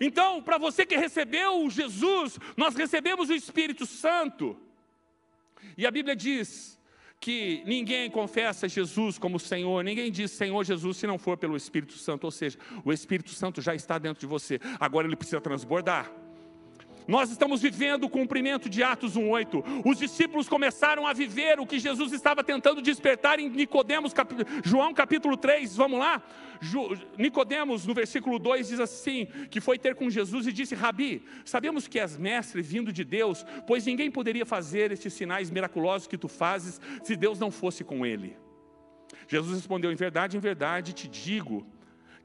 Então, para você que recebeu Jesus, nós recebemos o Espírito Santo. E a Bíblia diz que ninguém confessa Jesus como Senhor, ninguém diz Senhor Jesus se não for pelo Espírito Santo, ou seja, o Espírito Santo já está dentro de você, agora ele precisa transbordar. Nós estamos vivendo o cumprimento de Atos 1:8. Os discípulos começaram a viver o que Jesus estava tentando despertar em Nicodemos, cap... João capítulo 3, vamos lá? Nicodemos, no versículo 2, diz assim: que foi ter com Jesus e disse: Rabi, sabemos que és mestre vindo de Deus, pois ninguém poderia fazer estes sinais miraculosos que tu fazes se Deus não fosse com ele. Jesus respondeu: Em verdade, em verdade te digo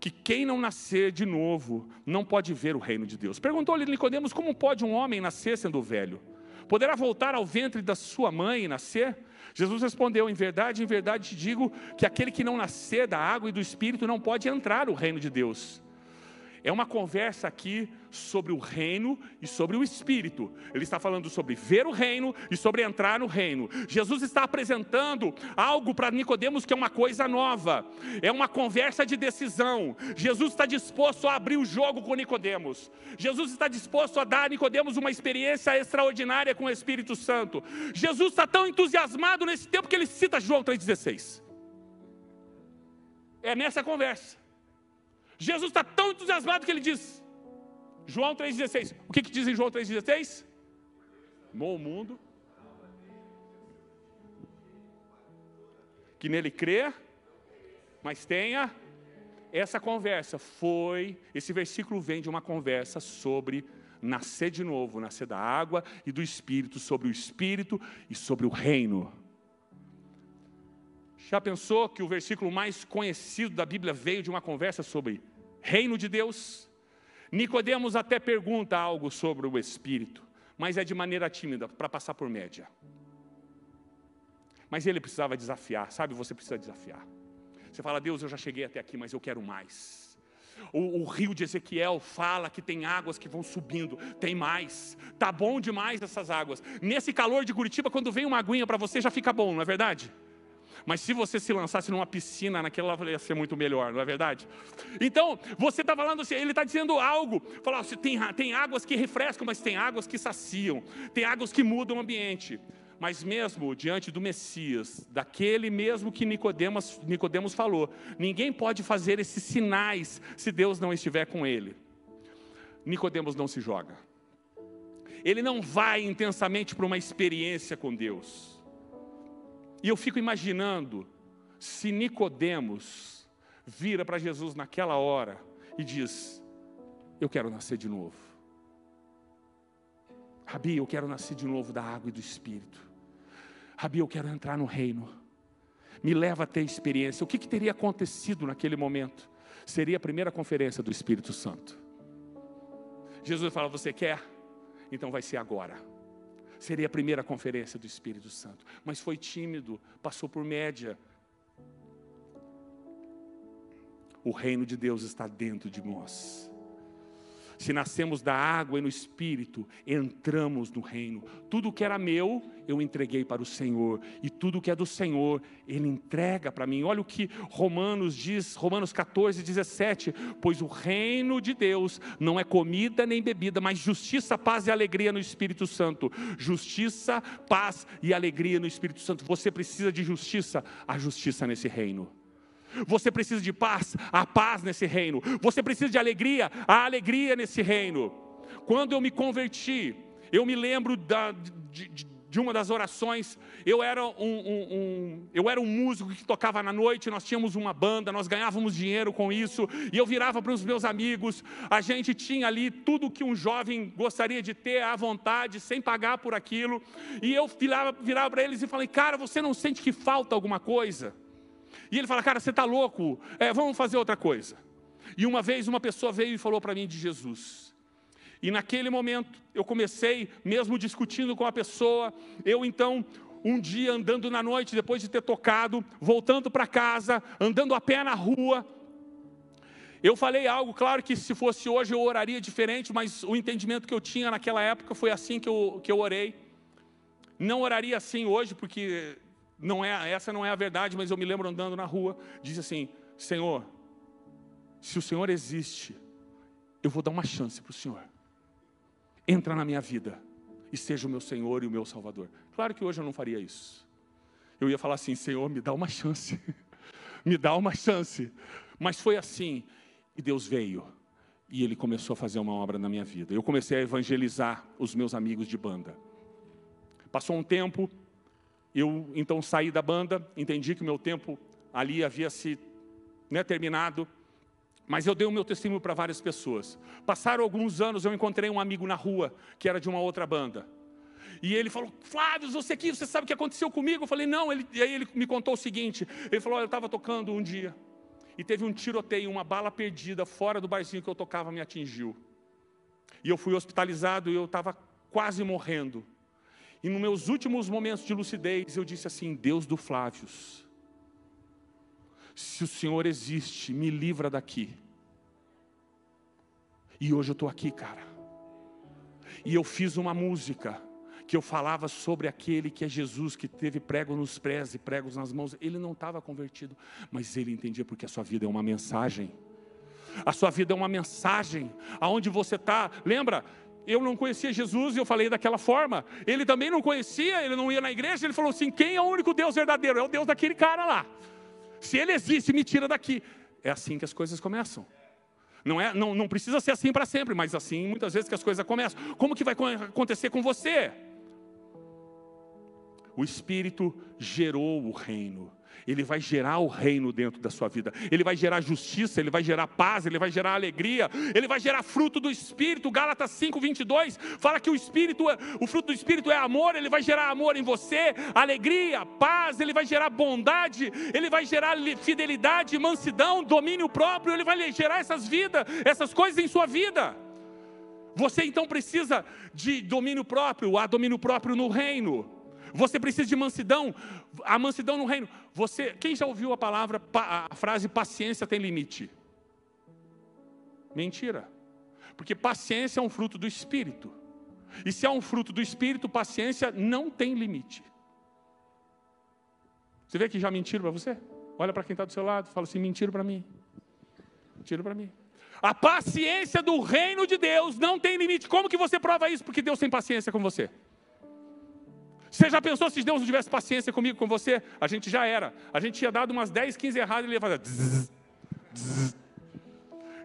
que quem não nascer de novo não pode ver o reino de Deus. Perguntou-lhe Nicodemos: como pode um homem nascer sendo velho? Poderá voltar ao ventre da sua mãe e nascer? Jesus respondeu: Em verdade, em verdade te digo que aquele que não nascer da água e do espírito não pode entrar no reino de Deus. É uma conversa aqui sobre o reino e sobre o espírito. Ele está falando sobre ver o reino e sobre entrar no reino. Jesus está apresentando algo para Nicodemos que é uma coisa nova. É uma conversa de decisão. Jesus está disposto a abrir o jogo com Nicodemos. Jesus está disposto a dar a Nicodemos uma experiência extraordinária com o Espírito Santo. Jesus está tão entusiasmado nesse tempo que ele cita João 3,16. É nessa conversa. Jesus está tão entusiasmado que ele diz, João 3,16. O que, que diz em João 3,16? Amou o mundo. Que nele crê, mas tenha essa conversa. Foi, esse versículo vem de uma conversa sobre nascer de novo, nascer da água e do Espírito, sobre o Espírito e sobre o reino. Já pensou que o versículo mais conhecido da Bíblia veio de uma conversa sobre reino de Deus. Nicodemos até pergunta algo sobre o Espírito, mas é de maneira tímida, para passar por média. Mas ele precisava desafiar, sabe? Você precisa desafiar. Você fala, Deus, eu já cheguei até aqui, mas eu quero mais. O, o, rio de Ezequiel fala que tem águas que vão subindo, tem mais, tá bom demais essas águas. Nesse calor de Curitiba, quando vem uma aguinha para você, já fica bom, não é verdade? Mas se você se lançasse numa piscina naquela, ia ser muito melhor, não é verdade? Então, você está falando assim, ele está dizendo algo. Falar assim, tem, tem águas que refrescam, mas tem águas que saciam. Tem águas que mudam o ambiente. Mas mesmo diante do Messias, daquele mesmo que Nicodemos, Nicodemos falou, ninguém pode fazer esses sinais se Deus não estiver com ele. Nicodemos não se joga. Ele não vai intensamente para uma experiência com Deus. E eu fico imaginando se Nicodemos vira para Jesus naquela hora e diz: Eu quero nascer de novo. Rabi, eu quero nascer de novo da água e do Espírito. Rabi, eu quero entrar no reino. Me leva a ter experiência. O que, que teria acontecido naquele momento? Seria a primeira conferência do Espírito Santo. Jesus fala: Você quer? Então vai ser agora. Seria a primeira conferência do Espírito Santo. Mas foi tímido, passou por média. O reino de Deus está dentro de nós. Se nascemos da água e no espírito, entramos no reino. Tudo que era meu, eu entreguei para o Senhor, e tudo que é do Senhor, ele entrega para mim. Olha o que Romanos diz, Romanos 14, 17: Pois o reino de Deus não é comida nem bebida, mas justiça, paz e alegria no Espírito Santo. Justiça, paz e alegria no Espírito Santo. Você precisa de justiça, a justiça nesse reino. Você precisa de paz, a paz nesse reino. Você precisa de alegria, a alegria nesse reino. Quando eu me converti, eu me lembro da, de, de, de uma das orações. Eu era um, um, um, eu era um músico que tocava na noite, nós tínhamos uma banda, nós ganhávamos dinheiro com isso, e eu virava para os meus amigos. A gente tinha ali tudo que um jovem gostaria de ter à vontade, sem pagar por aquilo. E eu virava, virava para eles e falei: Cara, você não sente que falta alguma coisa? E ele fala, cara, você está louco? É, vamos fazer outra coisa. E uma vez uma pessoa veio e falou para mim de Jesus. E naquele momento eu comecei, mesmo discutindo com a pessoa, eu então um dia andando na noite, depois de ter tocado, voltando para casa, andando a pé na rua, eu falei algo, claro que se fosse hoje eu oraria diferente, mas o entendimento que eu tinha naquela época foi assim que eu, que eu orei. Não oraria assim hoje, porque não é, essa não é a verdade, mas eu me lembro andando na rua, disse assim: Senhor, se o Senhor existe, eu vou dar uma chance para o Senhor. Entra na minha vida e seja o meu Senhor e o meu Salvador. Claro que hoje eu não faria isso. Eu ia falar assim: Senhor, me dá uma chance, me dá uma chance. Mas foi assim, e Deus veio e Ele começou a fazer uma obra na minha vida. Eu comecei a evangelizar os meus amigos de banda. Passou um tempo, eu então saí da banda, entendi que o meu tempo ali havia se né, terminado, mas eu dei o meu testemunho para várias pessoas. Passaram alguns anos, eu encontrei um amigo na rua, que era de uma outra banda. E ele falou, Flávio, você aqui, você sabe o que aconteceu comigo? Eu falei, não. Ele, e aí ele me contou o seguinte: ele falou, eu estava tocando um dia, e teve um tiroteio, uma bala perdida fora do barzinho que eu tocava me atingiu. E eu fui hospitalizado e eu estava quase morrendo. E nos meus últimos momentos de lucidez, eu disse assim: Deus do Flávios, se o Senhor existe, me livra daqui. E hoje eu estou aqui, cara. E eu fiz uma música que eu falava sobre aquele que é Jesus, que teve prego nos pés e pregos nas mãos. Ele não estava convertido, mas ele entendia porque a sua vida é uma mensagem. A sua vida é uma mensagem. Aonde você está, lembra? Eu não conhecia Jesus e eu falei daquela forma. Ele também não conhecia, ele não ia na igreja. Ele falou assim: quem é o único Deus verdadeiro? É o Deus daquele cara lá. Se ele existe, me tira daqui. É assim que as coisas começam. Não, é, não, não precisa ser assim para sempre, mas assim muitas vezes que as coisas começam. Como que vai acontecer com você? O Espírito gerou o reino ele vai gerar o reino dentro da sua vida, ele vai gerar justiça, ele vai gerar paz, ele vai gerar alegria, ele vai gerar fruto do Espírito. Gálatas 5, 22 fala que o Espírito, é, o fruto do Espírito é amor, ele vai gerar amor em você, alegria, paz, ele vai gerar bondade, ele vai gerar fidelidade, mansidão, domínio próprio, ele vai gerar essas vidas, essas coisas em sua vida. Você então precisa de domínio próprio, há domínio próprio no reino. Você precisa de mansidão, a mansidão no reino. Você, quem já ouviu a palavra, a frase paciência tem limite? Mentira. Porque paciência é um fruto do espírito. E se é um fruto do espírito, paciência não tem limite. Você vê que já mentiram para você? Olha para quem está do seu lado, fala assim: mentiram para mim. Mentiram para mim. A paciência do reino de Deus não tem limite. Como que você prova isso? Porque Deus tem paciência com você. Você já pensou se Deus não tivesse paciência comigo, com você? A gente já era. A gente tinha dado umas 10, 15 erradas e ele ia fazer. Zzz, zzz.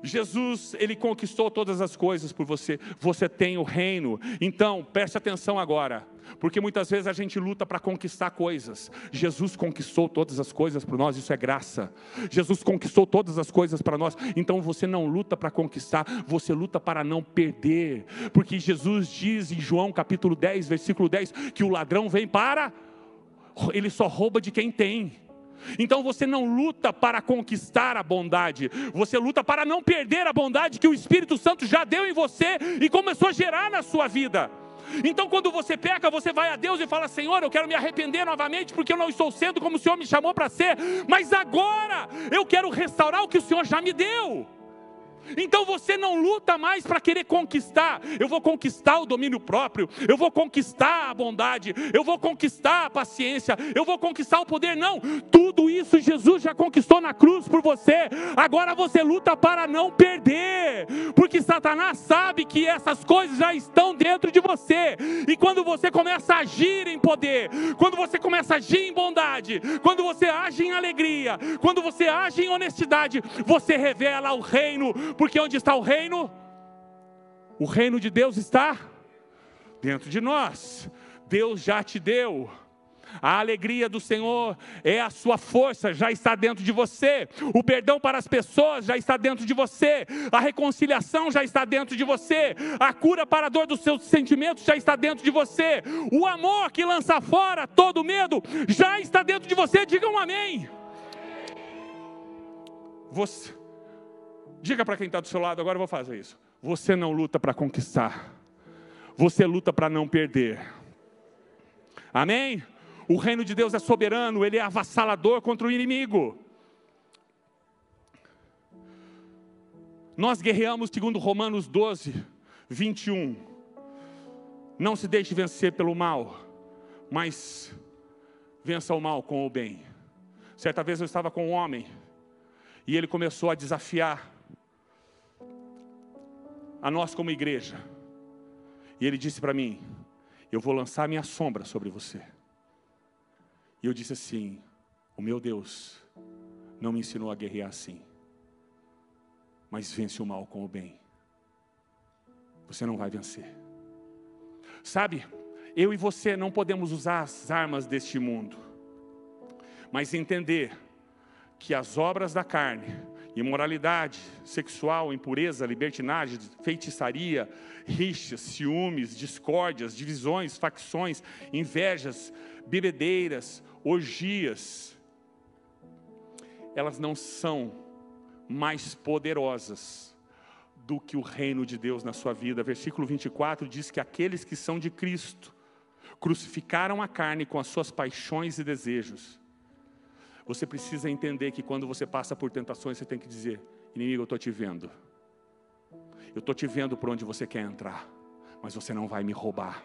Jesus, ele conquistou todas as coisas por você. Você tem o reino. Então, preste atenção agora, porque muitas vezes a gente luta para conquistar coisas. Jesus conquistou todas as coisas para nós, isso é graça. Jesus conquistou todas as coisas para nós. Então você não luta para conquistar, você luta para não perder. Porque Jesus diz em João capítulo 10, versículo 10, que o ladrão vem para ele só rouba de quem tem. Então você não luta para conquistar a bondade, você luta para não perder a bondade que o Espírito Santo já deu em você e começou a gerar na sua vida. Então, quando você peca, você vai a Deus e fala: Senhor, eu quero me arrepender novamente, porque eu não estou sendo como o Senhor me chamou para ser, mas agora eu quero restaurar o que o Senhor já me deu. Então você não luta mais para querer conquistar. Eu vou conquistar o domínio próprio, eu vou conquistar a bondade, eu vou conquistar a paciência, eu vou conquistar o poder. Não, tudo isso Jesus já conquistou na cruz por você. Agora você luta para não perder, porque Satanás sabe que essas coisas já estão dentro de você. E quando você começa a agir em poder, quando você começa a agir em bondade, quando você age em alegria, quando você age em honestidade, você revela o reino porque onde está o reino? O reino de Deus está dentro de nós. Deus já te deu. A alegria do Senhor é a sua força, já está dentro de você. O perdão para as pessoas já está dentro de você. A reconciliação já está dentro de você. A cura para a dor dos seus sentimentos já está dentro de você. O amor que lança fora todo medo já está dentro de você. Diga um amém. Você, Diga para quem está do seu lado, agora eu vou fazer isso. Você não luta para conquistar, você luta para não perder. Amém? O reino de Deus é soberano, ele é avassalador contra o inimigo. Nós guerreamos segundo Romanos 12, 21. Não se deixe vencer pelo mal, mas vença o mal com o bem. Certa vez eu estava com um homem e ele começou a desafiar a nós como igreja. E ele disse para mim: Eu vou lançar minha sombra sobre você. E eu disse assim: O meu Deus não me ensinou a guerrear assim. Mas vence o mal com o bem. Você não vai vencer. Sabe, eu e você não podemos usar as armas deste mundo, mas entender que as obras da carne imoralidade sexual, impureza, libertinagem, feitiçaria, rixas, ciúmes, discórdias, divisões, facções, invejas, bebedeiras, orgias, elas não são mais poderosas do que o reino de Deus na sua vida. Versículo 24 diz que aqueles que são de Cristo crucificaram a carne com as suas paixões e desejos. Você precisa entender que quando você passa por tentações, você tem que dizer: inimigo, eu estou te vendo. Eu estou te vendo por onde você quer entrar, mas você não vai me roubar.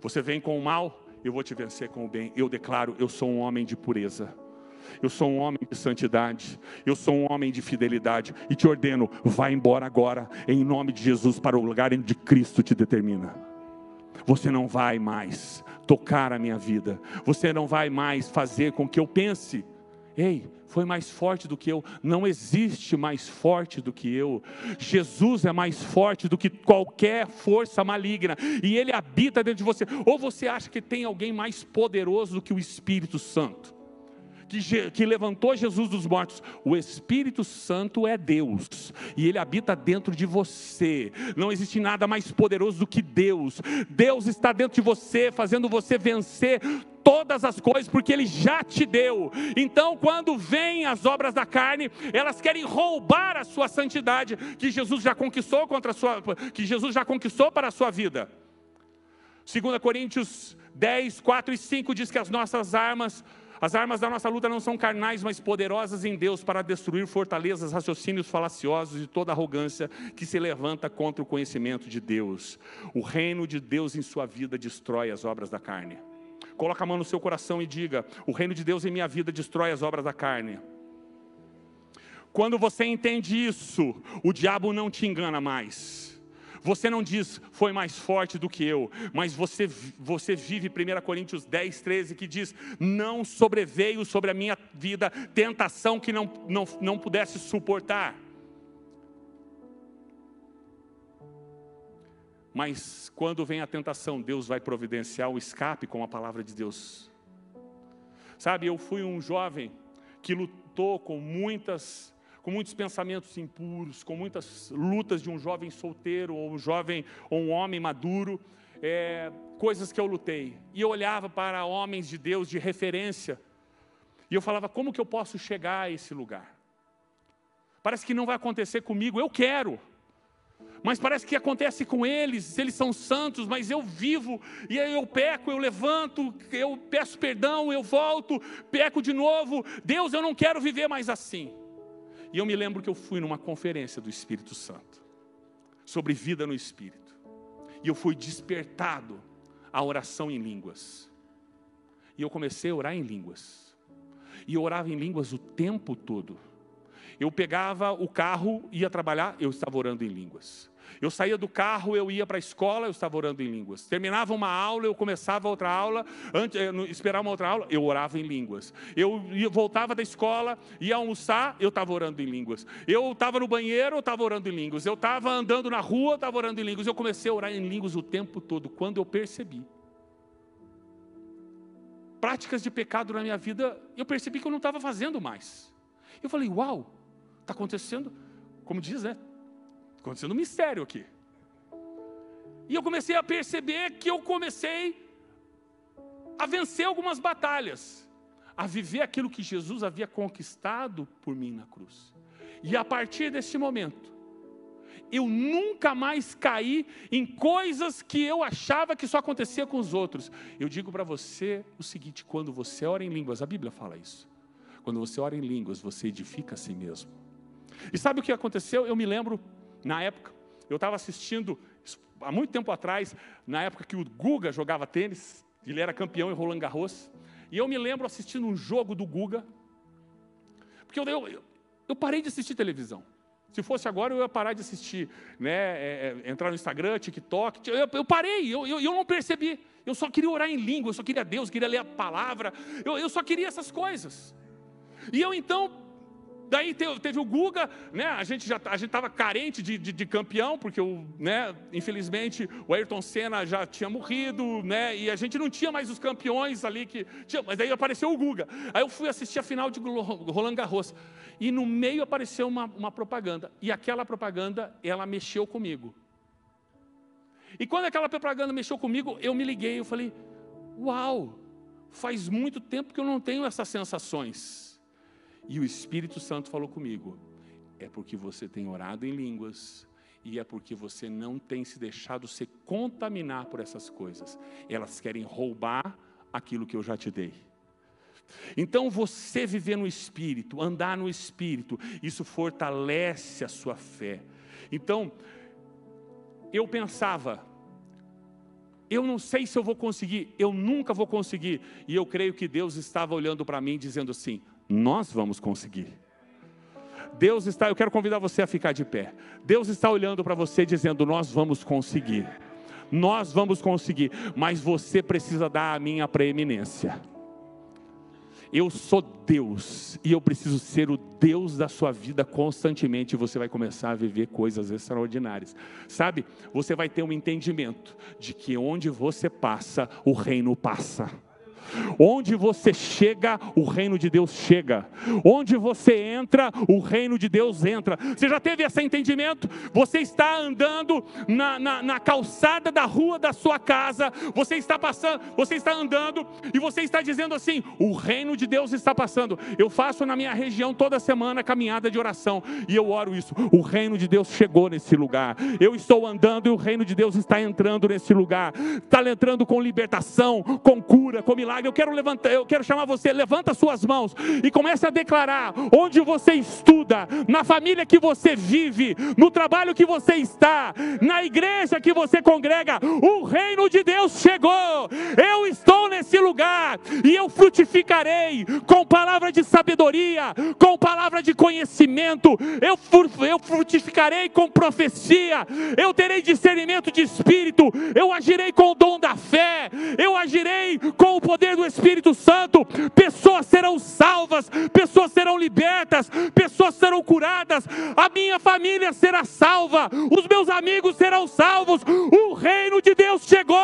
Você vem com o mal, eu vou te vencer com o bem. Eu declaro: eu sou um homem de pureza. Eu sou um homem de santidade, eu sou um homem de fidelidade e te ordeno, vá embora agora, em nome de Jesus, para o lugar onde Cristo te determina. Você não vai mais tocar a minha vida. Você não vai mais fazer com que eu pense, ei, foi mais forte do que eu. Não existe mais forte do que eu. Jesus é mais forte do que qualquer força maligna. E Ele habita dentro de você. Ou você acha que tem alguém mais poderoso do que o Espírito Santo? Que, que levantou Jesus dos mortos. O Espírito Santo é Deus e ele habita dentro de você. Não existe nada mais poderoso do que Deus. Deus está dentro de você, fazendo você vencer todas as coisas, porque Ele já te deu. Então, quando vêm as obras da carne, elas querem roubar a sua santidade que Jesus já conquistou contra sua, que Jesus já conquistou para a sua vida. 2 Coríntios 10, 4 e 5 diz que as nossas armas as armas da nossa luta não são carnais, mas poderosas em Deus para destruir fortalezas, raciocínios falaciosos e toda arrogância que se levanta contra o conhecimento de Deus. O reino de Deus em sua vida destrói as obras da carne. Coloca a mão no seu coração e diga: O reino de Deus em minha vida destrói as obras da carne. Quando você entende isso, o diabo não te engana mais. Você não diz, foi mais forte do que eu, mas você, você vive 1 Coríntios 10, 13, que diz: Não sobreveio sobre a minha vida tentação que não, não, não pudesse suportar. Mas quando vem a tentação, Deus vai providenciar o escape com a palavra de Deus. Sabe, eu fui um jovem que lutou com muitas com muitos pensamentos impuros, com muitas lutas de um jovem solteiro ou um jovem ou um homem maduro. é, coisas que eu lutei. E eu olhava para homens de Deus de referência. E eu falava, como que eu posso chegar a esse lugar? Parece que não vai acontecer comigo, eu quero. Mas parece que acontece com eles, eles são santos, mas eu vivo, e aí eu peco, eu levanto, eu peço perdão, eu volto, peco de novo. Deus, eu não quero viver mais assim. E eu me lembro que eu fui numa conferência do Espírito Santo, sobre vida no Espírito, e eu fui despertado à oração em línguas. E eu comecei a orar em línguas, e eu orava em línguas o tempo todo. Eu pegava o carro, ia trabalhar, eu estava orando em línguas. Eu saía do carro, eu ia para a escola, eu estava orando em línguas. Terminava uma aula, eu começava outra aula, antes, eh, esperava uma outra aula, eu orava em línguas. Eu voltava da escola, ia almoçar, eu estava orando em línguas. Eu estava no banheiro, eu estava orando em línguas. Eu estava andando na rua, eu estava orando em línguas. Eu comecei a orar em línguas o tempo todo, quando eu percebi. Práticas de pecado na minha vida, eu percebi que eu não estava fazendo mais. Eu falei, uau, está acontecendo, como diz, né? Acontecendo um mistério aqui. E eu comecei a perceber que eu comecei a vencer algumas batalhas, a viver aquilo que Jesus havia conquistado por mim na cruz. E a partir desse momento, eu nunca mais caí em coisas que eu achava que só acontecia com os outros. Eu digo para você o seguinte: quando você ora em línguas, a Bíblia fala isso. Quando você ora em línguas, você edifica a si mesmo. E sabe o que aconteceu? Eu me lembro na época, eu estava assistindo, há muito tempo atrás, na época que o Guga jogava tênis, ele era campeão em Roland Garros, e eu me lembro assistindo um jogo do Guga, porque eu, eu, eu parei de assistir televisão. Se fosse agora, eu ia parar de assistir, né, é, é, entrar no Instagram, TikTok. Eu, eu parei, eu, eu, eu, não percebi. Eu só queria orar em língua, eu só queria Deus, queria ler a palavra. Eu, eu só queria essas coisas. E eu então Daí teve, o Guga, né? A gente já a gente estava carente de, de, de, campeão, porque o, né, infelizmente o Ayrton Senna já tinha morrido, né? E a gente não tinha mais os campeões ali que tinha, mas aí apareceu o Guga. Aí eu fui assistir a final de Roland Garros e no meio apareceu uma, uma propaganda e aquela propaganda ela mexeu comigo. E quando aquela propaganda mexeu comigo, eu me liguei, eu falei: "Uau! Faz muito tempo que eu não tenho essas sensações." E o Espírito Santo falou comigo: é porque você tem orado em línguas e é porque você não tem se deixado se contaminar por essas coisas. Elas querem roubar aquilo que eu já te dei. Então, você viver no Espírito, andar no Espírito, isso fortalece a sua fé. Então, eu pensava, eu não sei se eu vou conseguir, eu nunca vou conseguir, e eu creio que Deus estava olhando para mim dizendo assim: nós vamos conseguir. Deus está, eu quero convidar você a ficar de pé. Deus está olhando para você dizendo: Nós vamos conseguir. Nós vamos conseguir, mas você precisa dar a minha preeminência. Eu sou Deus e eu preciso ser o Deus da sua vida constantemente. Você vai começar a viver coisas extraordinárias, sabe? Você vai ter um entendimento de que onde você passa, o reino passa. Onde você chega, o reino de Deus chega. Onde você entra, o reino de Deus entra. Você já teve esse entendimento? Você está andando na, na, na calçada da rua da sua casa, você está passando, você está andando e você está dizendo assim: o reino de Deus está passando. Eu faço na minha região toda semana caminhada de oração e eu oro isso. O reino de Deus chegou nesse lugar. Eu estou andando e o reino de Deus está entrando nesse lugar. Está entrando com libertação, com cura, com milagre eu quero levantar, eu quero chamar você, levanta suas mãos e comece a declarar onde você estuda, na família que você vive, no trabalho que você está, na igreja que você congrega, o reino de Deus chegou. Eu estou nesse lugar e eu frutificarei com palavra de sabedoria, com palavra de conhecimento. Eu, eu frutificarei com profecia. Eu terei discernimento de espírito. Eu agirei com o dom da fé. Eu agirei com o poder poder do Espírito Santo, pessoas serão salvas, pessoas serão libertas, pessoas serão curadas, a minha família será salva, os meus amigos serão salvos. O reino de Deus chegou,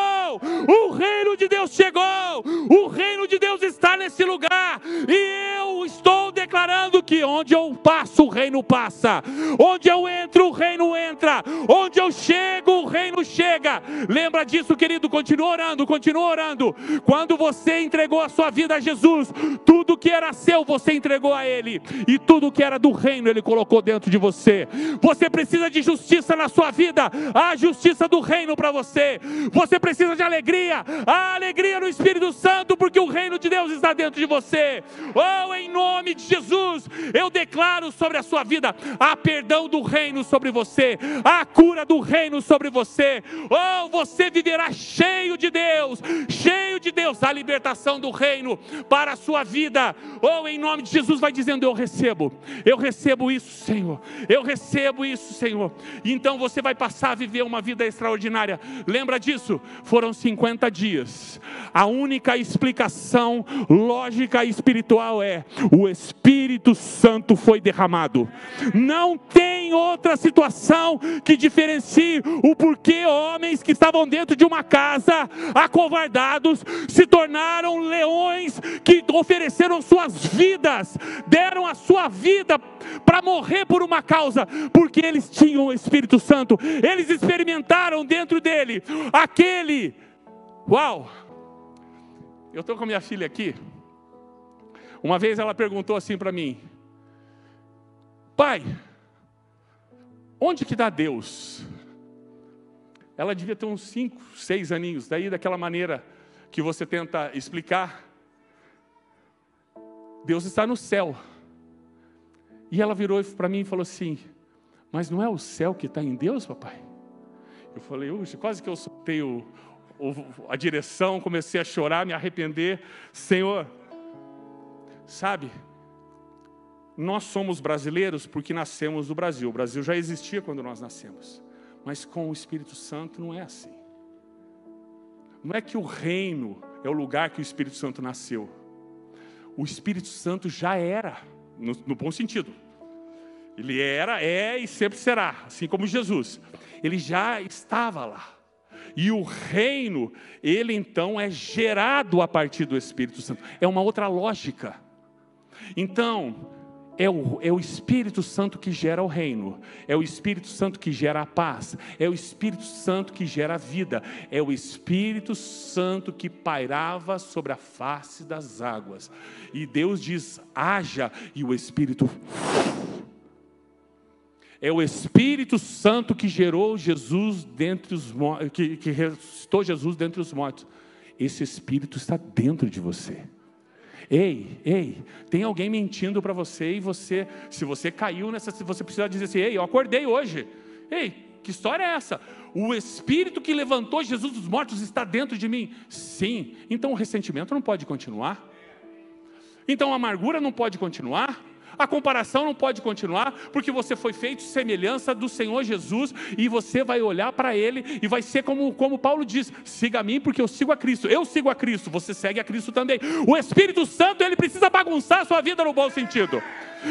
o reino de Deus chegou, o reino de Deus está nesse lugar, e eu estou declarando que onde eu passo, o reino passa, onde eu entro, o reino entra, onde eu chego, o reino chega. Lembra disso, querido? Continua orando, continua orando. Quando você entregou a sua vida a Jesus, tudo que era seu, você entregou a Ele, e tudo que era do reino, Ele colocou dentro de você. Você precisa de justiça na sua vida, a justiça do reino para você. Você precisa de alegria, a alegria no Espírito Santo, porque o reino de Deus está dentro de você. Oh, em nome de Jesus, eu declaro sobre a sua vida a perdão do reino sobre você, a cura do reino sobre você. Oh, você viverá cheio de Deus, cheio de Deus, a libertação do reino para a sua vida. Oh, em nome de Jesus, vai dizendo: Eu recebo, eu recebo isso, Senhor, eu recebo isso, Senhor. Então você vai passar a viver uma vida extraordinária. Lembra disso? Foram 50 dias. A única explicação lógica e espiritual é: o Espírito Santo foi derramado. Não tem outra situação que diferencie o porquê homens que estavam dentro de uma casa, acovardados, se tornaram leões que ofereceram suas vidas, deram a sua vida para morrer por uma causa, porque eles tinham o Espírito Santo, eles experimentaram dentro dele aquele. Uau! Eu estou com minha filha aqui. Uma vez ela perguntou assim para mim: Pai, onde que dá Deus? Ela devia ter uns cinco, seis aninhos, daí daquela maneira que você tenta explicar. Deus está no céu. E ela virou para mim e falou assim: Mas não é o céu que está em Deus, papai? Eu falei, quase que eu soltei o, o, a direção, comecei a chorar, me arrepender. Senhor, sabe, nós somos brasileiros porque nascemos no Brasil. O Brasil já existia quando nós nascemos. Mas com o Espírito Santo não é assim. Não é que o reino é o lugar que o Espírito Santo nasceu. O Espírito Santo já era, no, no bom sentido. Ele era, é e sempre será, assim como Jesus. Ele já estava lá. E o reino, ele então é gerado a partir do Espírito Santo. É uma outra lógica. Então, é o, é o Espírito Santo que gera o reino, é o Espírito Santo que gera a paz, é o Espírito Santo que gera a vida, é o Espírito Santo que pairava sobre a face das águas. E Deus diz: haja, e o Espírito. É o Espírito Santo que gerou Jesus dentre os que, que ressuscitou Jesus dentre os mortos. Esse Espírito está dentro de você. Ei, ei, tem alguém mentindo para você e você, se você caiu nessa, você precisa dizer assim: ei, eu acordei hoje. Ei, que história é essa? O Espírito que levantou Jesus dos mortos está dentro de mim? Sim. Então o ressentimento não pode continuar. Então a amargura não pode continuar. A comparação não pode continuar, porque você foi feito semelhança do Senhor Jesus e você vai olhar para Ele e vai ser como, como Paulo diz: siga a mim, porque eu sigo a Cristo. Eu sigo a Cristo, você segue a Cristo também. O Espírito Santo, ele precisa bagunçar a sua vida no bom sentido.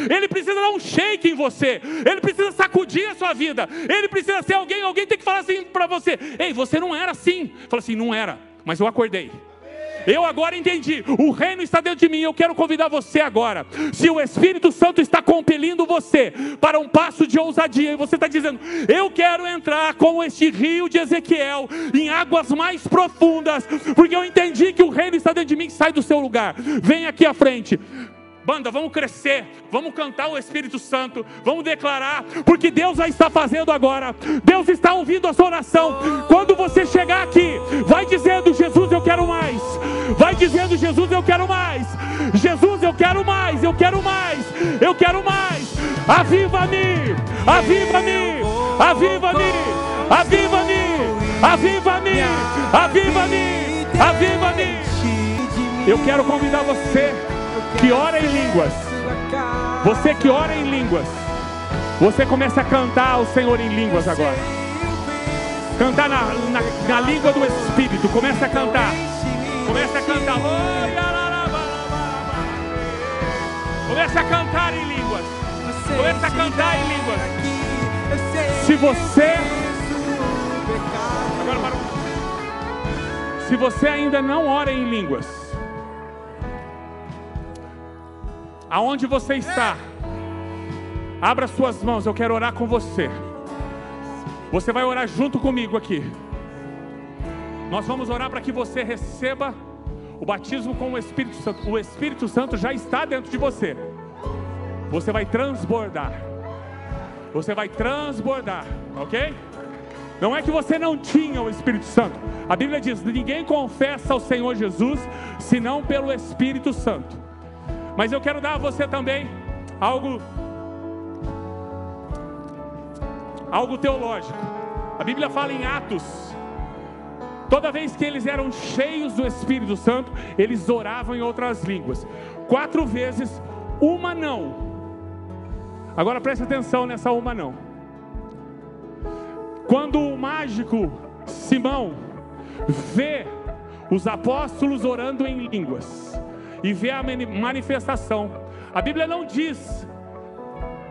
Ele precisa dar um shake em você. Ele precisa sacudir a sua vida. Ele precisa ser alguém. Alguém tem que falar assim para você: Ei, você não era assim. Fala assim: Não era, mas eu acordei. Eu agora entendi. O reino está dentro de mim. Eu quero convidar você agora. Se o Espírito Santo está compelindo você para um passo de ousadia, e você está dizendo, eu quero entrar com este rio de Ezequiel em águas mais profundas, porque eu entendi que o reino está dentro de mim. Sai do seu lugar. Vem aqui à frente. Banda, vamos crescer, vamos cantar o Espírito Santo, vamos declarar, porque Deus já está fazendo agora. Deus está ouvindo a sua oração. Quando você chegar aqui, vai dizendo: Jesus, eu quero mais. Vai dizendo: Jesus, eu quero mais. Jesus, eu quero mais. Eu quero mais. Eu quero mais. Aviva-me. Aviva-me. Aviva-me. Aviva-me. Aviva-me. Aviva-me. Aviva-me. Eu quero convidar você que ora em línguas, você que ora em línguas, você começa a cantar ao Senhor em línguas agora. Cantar na, na, na língua do Espírito, começa a cantar. Começa a cantar. Começa a cantar em línguas. Começa a cantar em línguas. Se você. Agora. Se você ainda não ora em línguas, aonde você está, abra suas mãos, eu quero orar com você. Você vai orar junto comigo aqui. Nós vamos orar para que você receba o batismo com o Espírito Santo. O Espírito Santo já está dentro de você. Você vai transbordar. Você vai transbordar, ok? Não é que você não tinha o Espírito Santo. A Bíblia diz: ninguém confessa ao Senhor Jesus senão pelo Espírito Santo. Mas eu quero dar a você também algo algo teológico. A Bíblia fala em Atos. Toda vez que eles eram cheios do Espírito Santo, eles oravam em outras línguas. Quatro vezes, uma não. Agora preste atenção nessa uma não. Quando o mágico Simão vê os apóstolos orando em línguas e vê a manifestação, a Bíblia não diz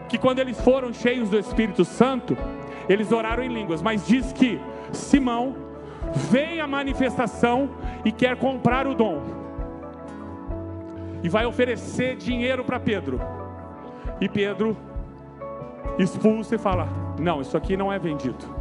que quando eles foram cheios do Espírito Santo, eles oraram em línguas, mas diz que Simão vê a manifestação e quer comprar o dom. E vai oferecer dinheiro para Pedro. E Pedro expulsa e fala: Não, isso aqui não é vendido.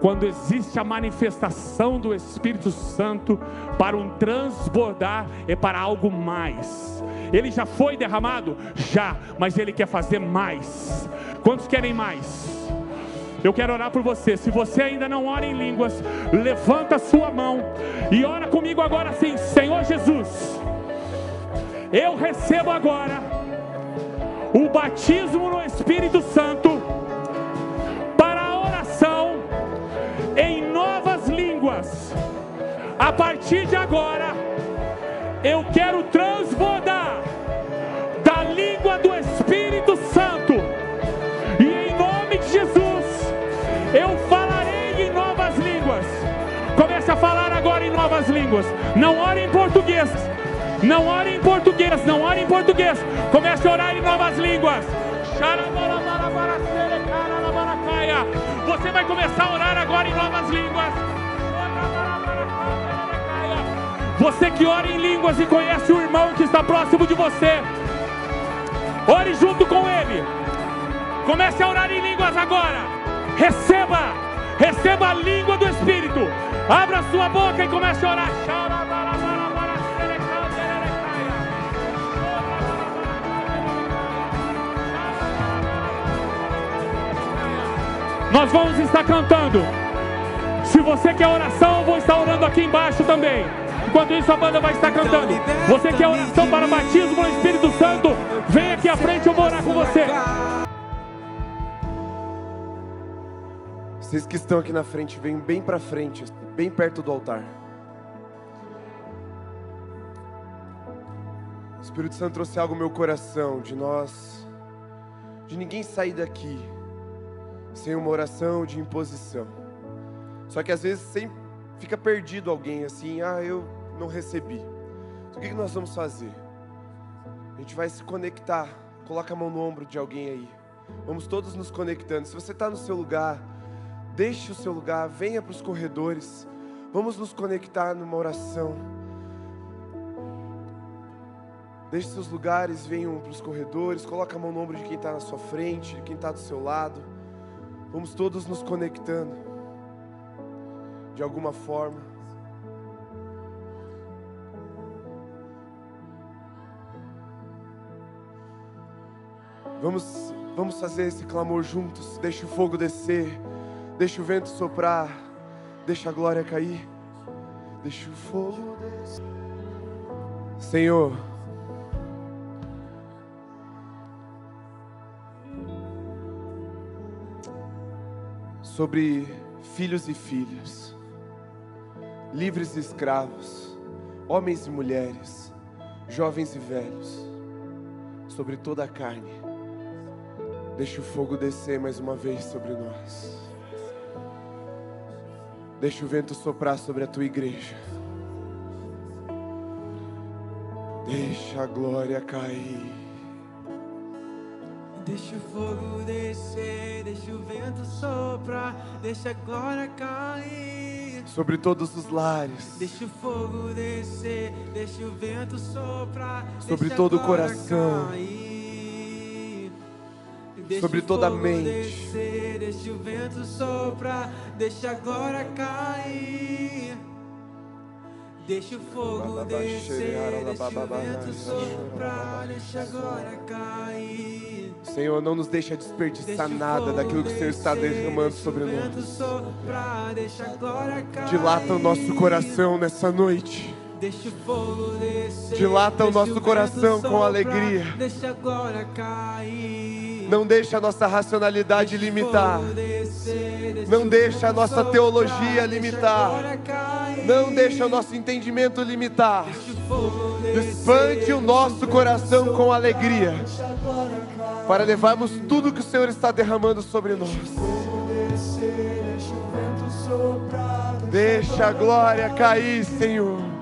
Quando existe a manifestação do Espírito Santo para um transbordar, é para algo mais. Ele já foi derramado? Já, mas ele quer fazer mais. Quantos querem mais? Eu quero orar por você. Se você ainda não ora em línguas, levanta sua mão e ora comigo agora assim: Senhor Jesus, eu recebo agora o batismo no Espírito Santo A partir de agora, eu quero transbordar da língua do Espírito Santo. E em nome de Jesus, eu falarei em novas línguas. Comece a falar agora em novas línguas. Não ore em português. Não ore em português. Não ore em português. Comece a orar em novas línguas. Você vai começar a orar agora em novas línguas. Você que ora em línguas e conhece o irmão que está próximo de você, ore junto com ele. Comece a orar em línguas agora. Receba, receba a língua do Espírito. Abra sua boca e comece a orar. Nós vamos estar cantando. Se você quer oração, eu vou estar orando aqui embaixo também. Enquanto isso, a banda vai estar cantando. Você quer oração para batismo no Espírito Santo? Vem aqui à frente, eu vou orar com você. Vocês que estão aqui na frente, vêm bem para frente, bem perto do altar. O Espírito Santo trouxe algo no meu coração de nós, de ninguém sair daqui sem uma oração de imposição. Só que às vezes sempre fica perdido alguém assim, ah, eu não recebi. Então, o que nós vamos fazer? A gente vai se conectar. Coloca a mão no ombro de alguém aí. Vamos todos nos conectando. Se você está no seu lugar, deixe o seu lugar, venha para os corredores. Vamos nos conectar numa oração. Deixe seus lugares, venham para os corredores. Coloca a mão no ombro de quem está na sua frente, de quem está do seu lado. Vamos todos nos conectando de alguma forma. Vamos, vamos fazer esse clamor juntos. Deixa o fogo descer, deixa o vento soprar, deixa a glória cair. Deixa o fogo descer. Senhor, sobre filhos e filhas, livres e escravos, homens e mulheres, jovens e velhos, sobre toda a carne Deixa o fogo descer mais uma vez sobre nós. Deixa o vento soprar sobre a tua igreja. Deixa a glória cair. Deixa o fogo descer, deixa o vento soprar, deixa a glória cair. sobre todos os lares, Deixa o fogo descer, deixa o vento soprar Sobre todo o coração. cair. Sobre toda a mente. deixa o vento soprar, deixa agora cair. Deixa o fogo descer, deixa o vento soprar, deixa agora cair. Senhor, não nos deixa desperdiçar nada daquilo que o Senhor está derramando sobre nós. Dilata o nosso coração nessa noite. Deixa o fogo descer, Dilata o nosso coração com alegria. Deixa agora cair. Não deixa a nossa racionalidade limitar. Não deixa a nossa teologia limitar. Não deixa o nosso entendimento limitar. Expande o nosso coração com alegria. Para levarmos tudo que o Senhor está derramando sobre nós. Deixa a glória cair, Senhor.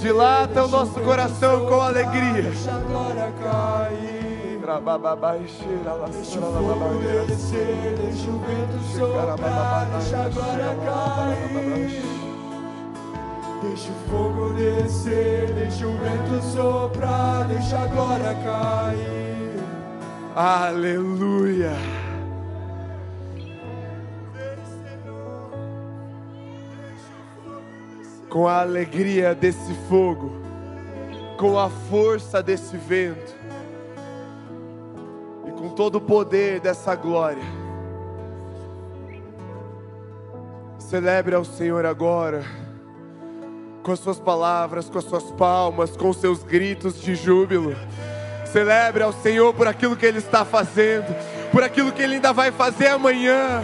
Dilata o nosso coração com alegria. Deixa o fogo descer, deixa o vento soprar, deixa a glória cair. Deixa o fogo descer, deixa o vento soprar, deixa a glória cair. Aleluia. Com a alegria desse fogo, com a força desse vento e com todo o poder dessa glória. Celebre ao Senhor agora, com as suas palavras, com as suas palmas, com os seus gritos de júbilo. Celebre ao Senhor por aquilo que Ele está fazendo, por aquilo que Ele ainda vai fazer amanhã.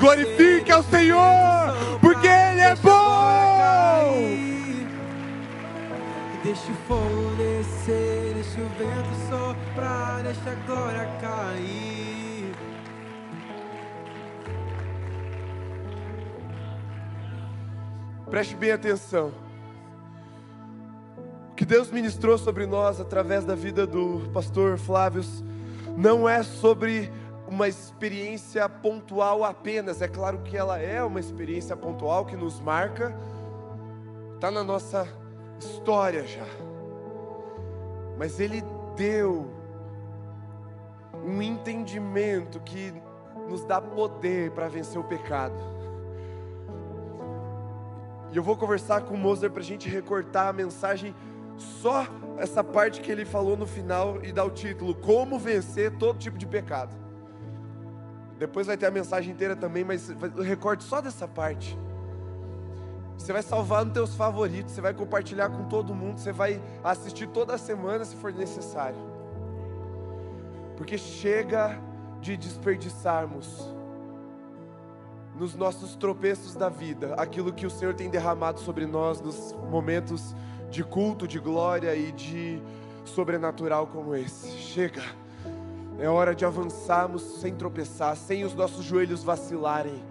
Glorifique ao Senhor, porque Ele é bom. Deixa o fogo descer, deixa o vento soprar, deixa a glória cair. Preste bem atenção. O que Deus ministrou sobre nós através da vida do pastor Flávio não é sobre uma experiência pontual apenas. É claro que ela é uma experiência pontual que nos marca, está na nossa história já. Mas Ele deu um entendimento que nos dá poder para vencer o pecado. E eu vou conversar com o Moser para a gente recortar a mensagem, só essa parte que ele falou no final e dar o título: Como vencer todo tipo de pecado. Depois vai ter a mensagem inteira também, mas eu recorte só dessa parte. Você vai salvar nos teus favoritos, você vai compartilhar com todo mundo, você vai assistir toda semana se for necessário. Porque chega de desperdiçarmos nos nossos tropeços da vida, aquilo que o Senhor tem derramado sobre nós nos momentos de culto, de glória e de sobrenatural como esse. Chega. É hora de avançarmos sem tropeçar, sem os nossos joelhos vacilarem.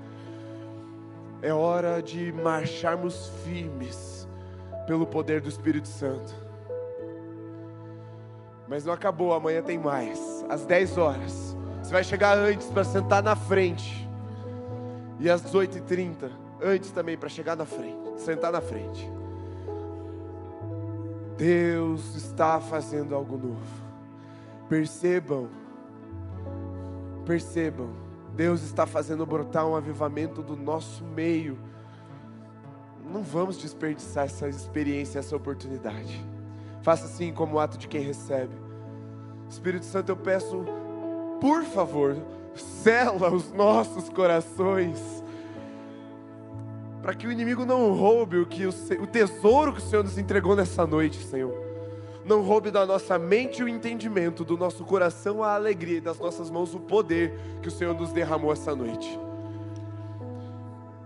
É hora de marcharmos firmes pelo poder do Espírito Santo. Mas não acabou, amanhã tem mais. Às 10 horas. Você vai chegar antes para sentar na frente. E às 18h30, antes também para chegar na frente, sentar na frente. Deus está fazendo algo novo. Percebam, percebam, Deus está fazendo brotar um avivamento do nosso meio. Não vamos desperdiçar essa experiência, essa oportunidade. Faça assim como ato de quem recebe. Espírito Santo, eu peço, por favor, sela os nossos corações, para que o inimigo não roube o, que o, o tesouro que o Senhor nos entregou nessa noite, Senhor. Não roube da nossa mente o entendimento, do nosso coração a alegria e das nossas mãos o poder que o Senhor nos derramou essa noite.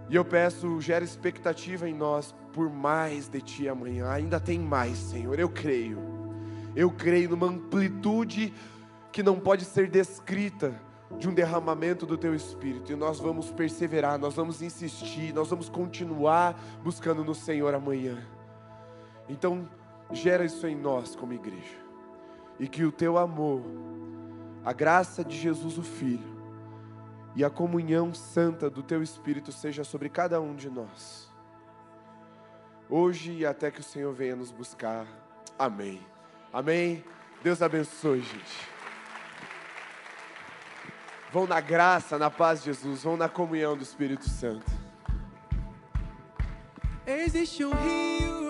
E eu peço, gera expectativa em nós por mais de Ti amanhã. Ainda tem mais, Senhor, eu creio. Eu creio numa amplitude que não pode ser descrita de um derramamento do Teu Espírito. E nós vamos perseverar, nós vamos insistir, nós vamos continuar buscando no Senhor amanhã. Então, gera isso em nós como igreja. E que o Teu amor, a graça de Jesus o Filho e a comunhão santa do Teu Espírito seja sobre cada um de nós. Hoje e até que o Senhor venha nos buscar. Amém. Amém. Deus abençoe, gente. Vão na graça, na paz de Jesus, vão na comunhão do Espírito Santo. Existe um rio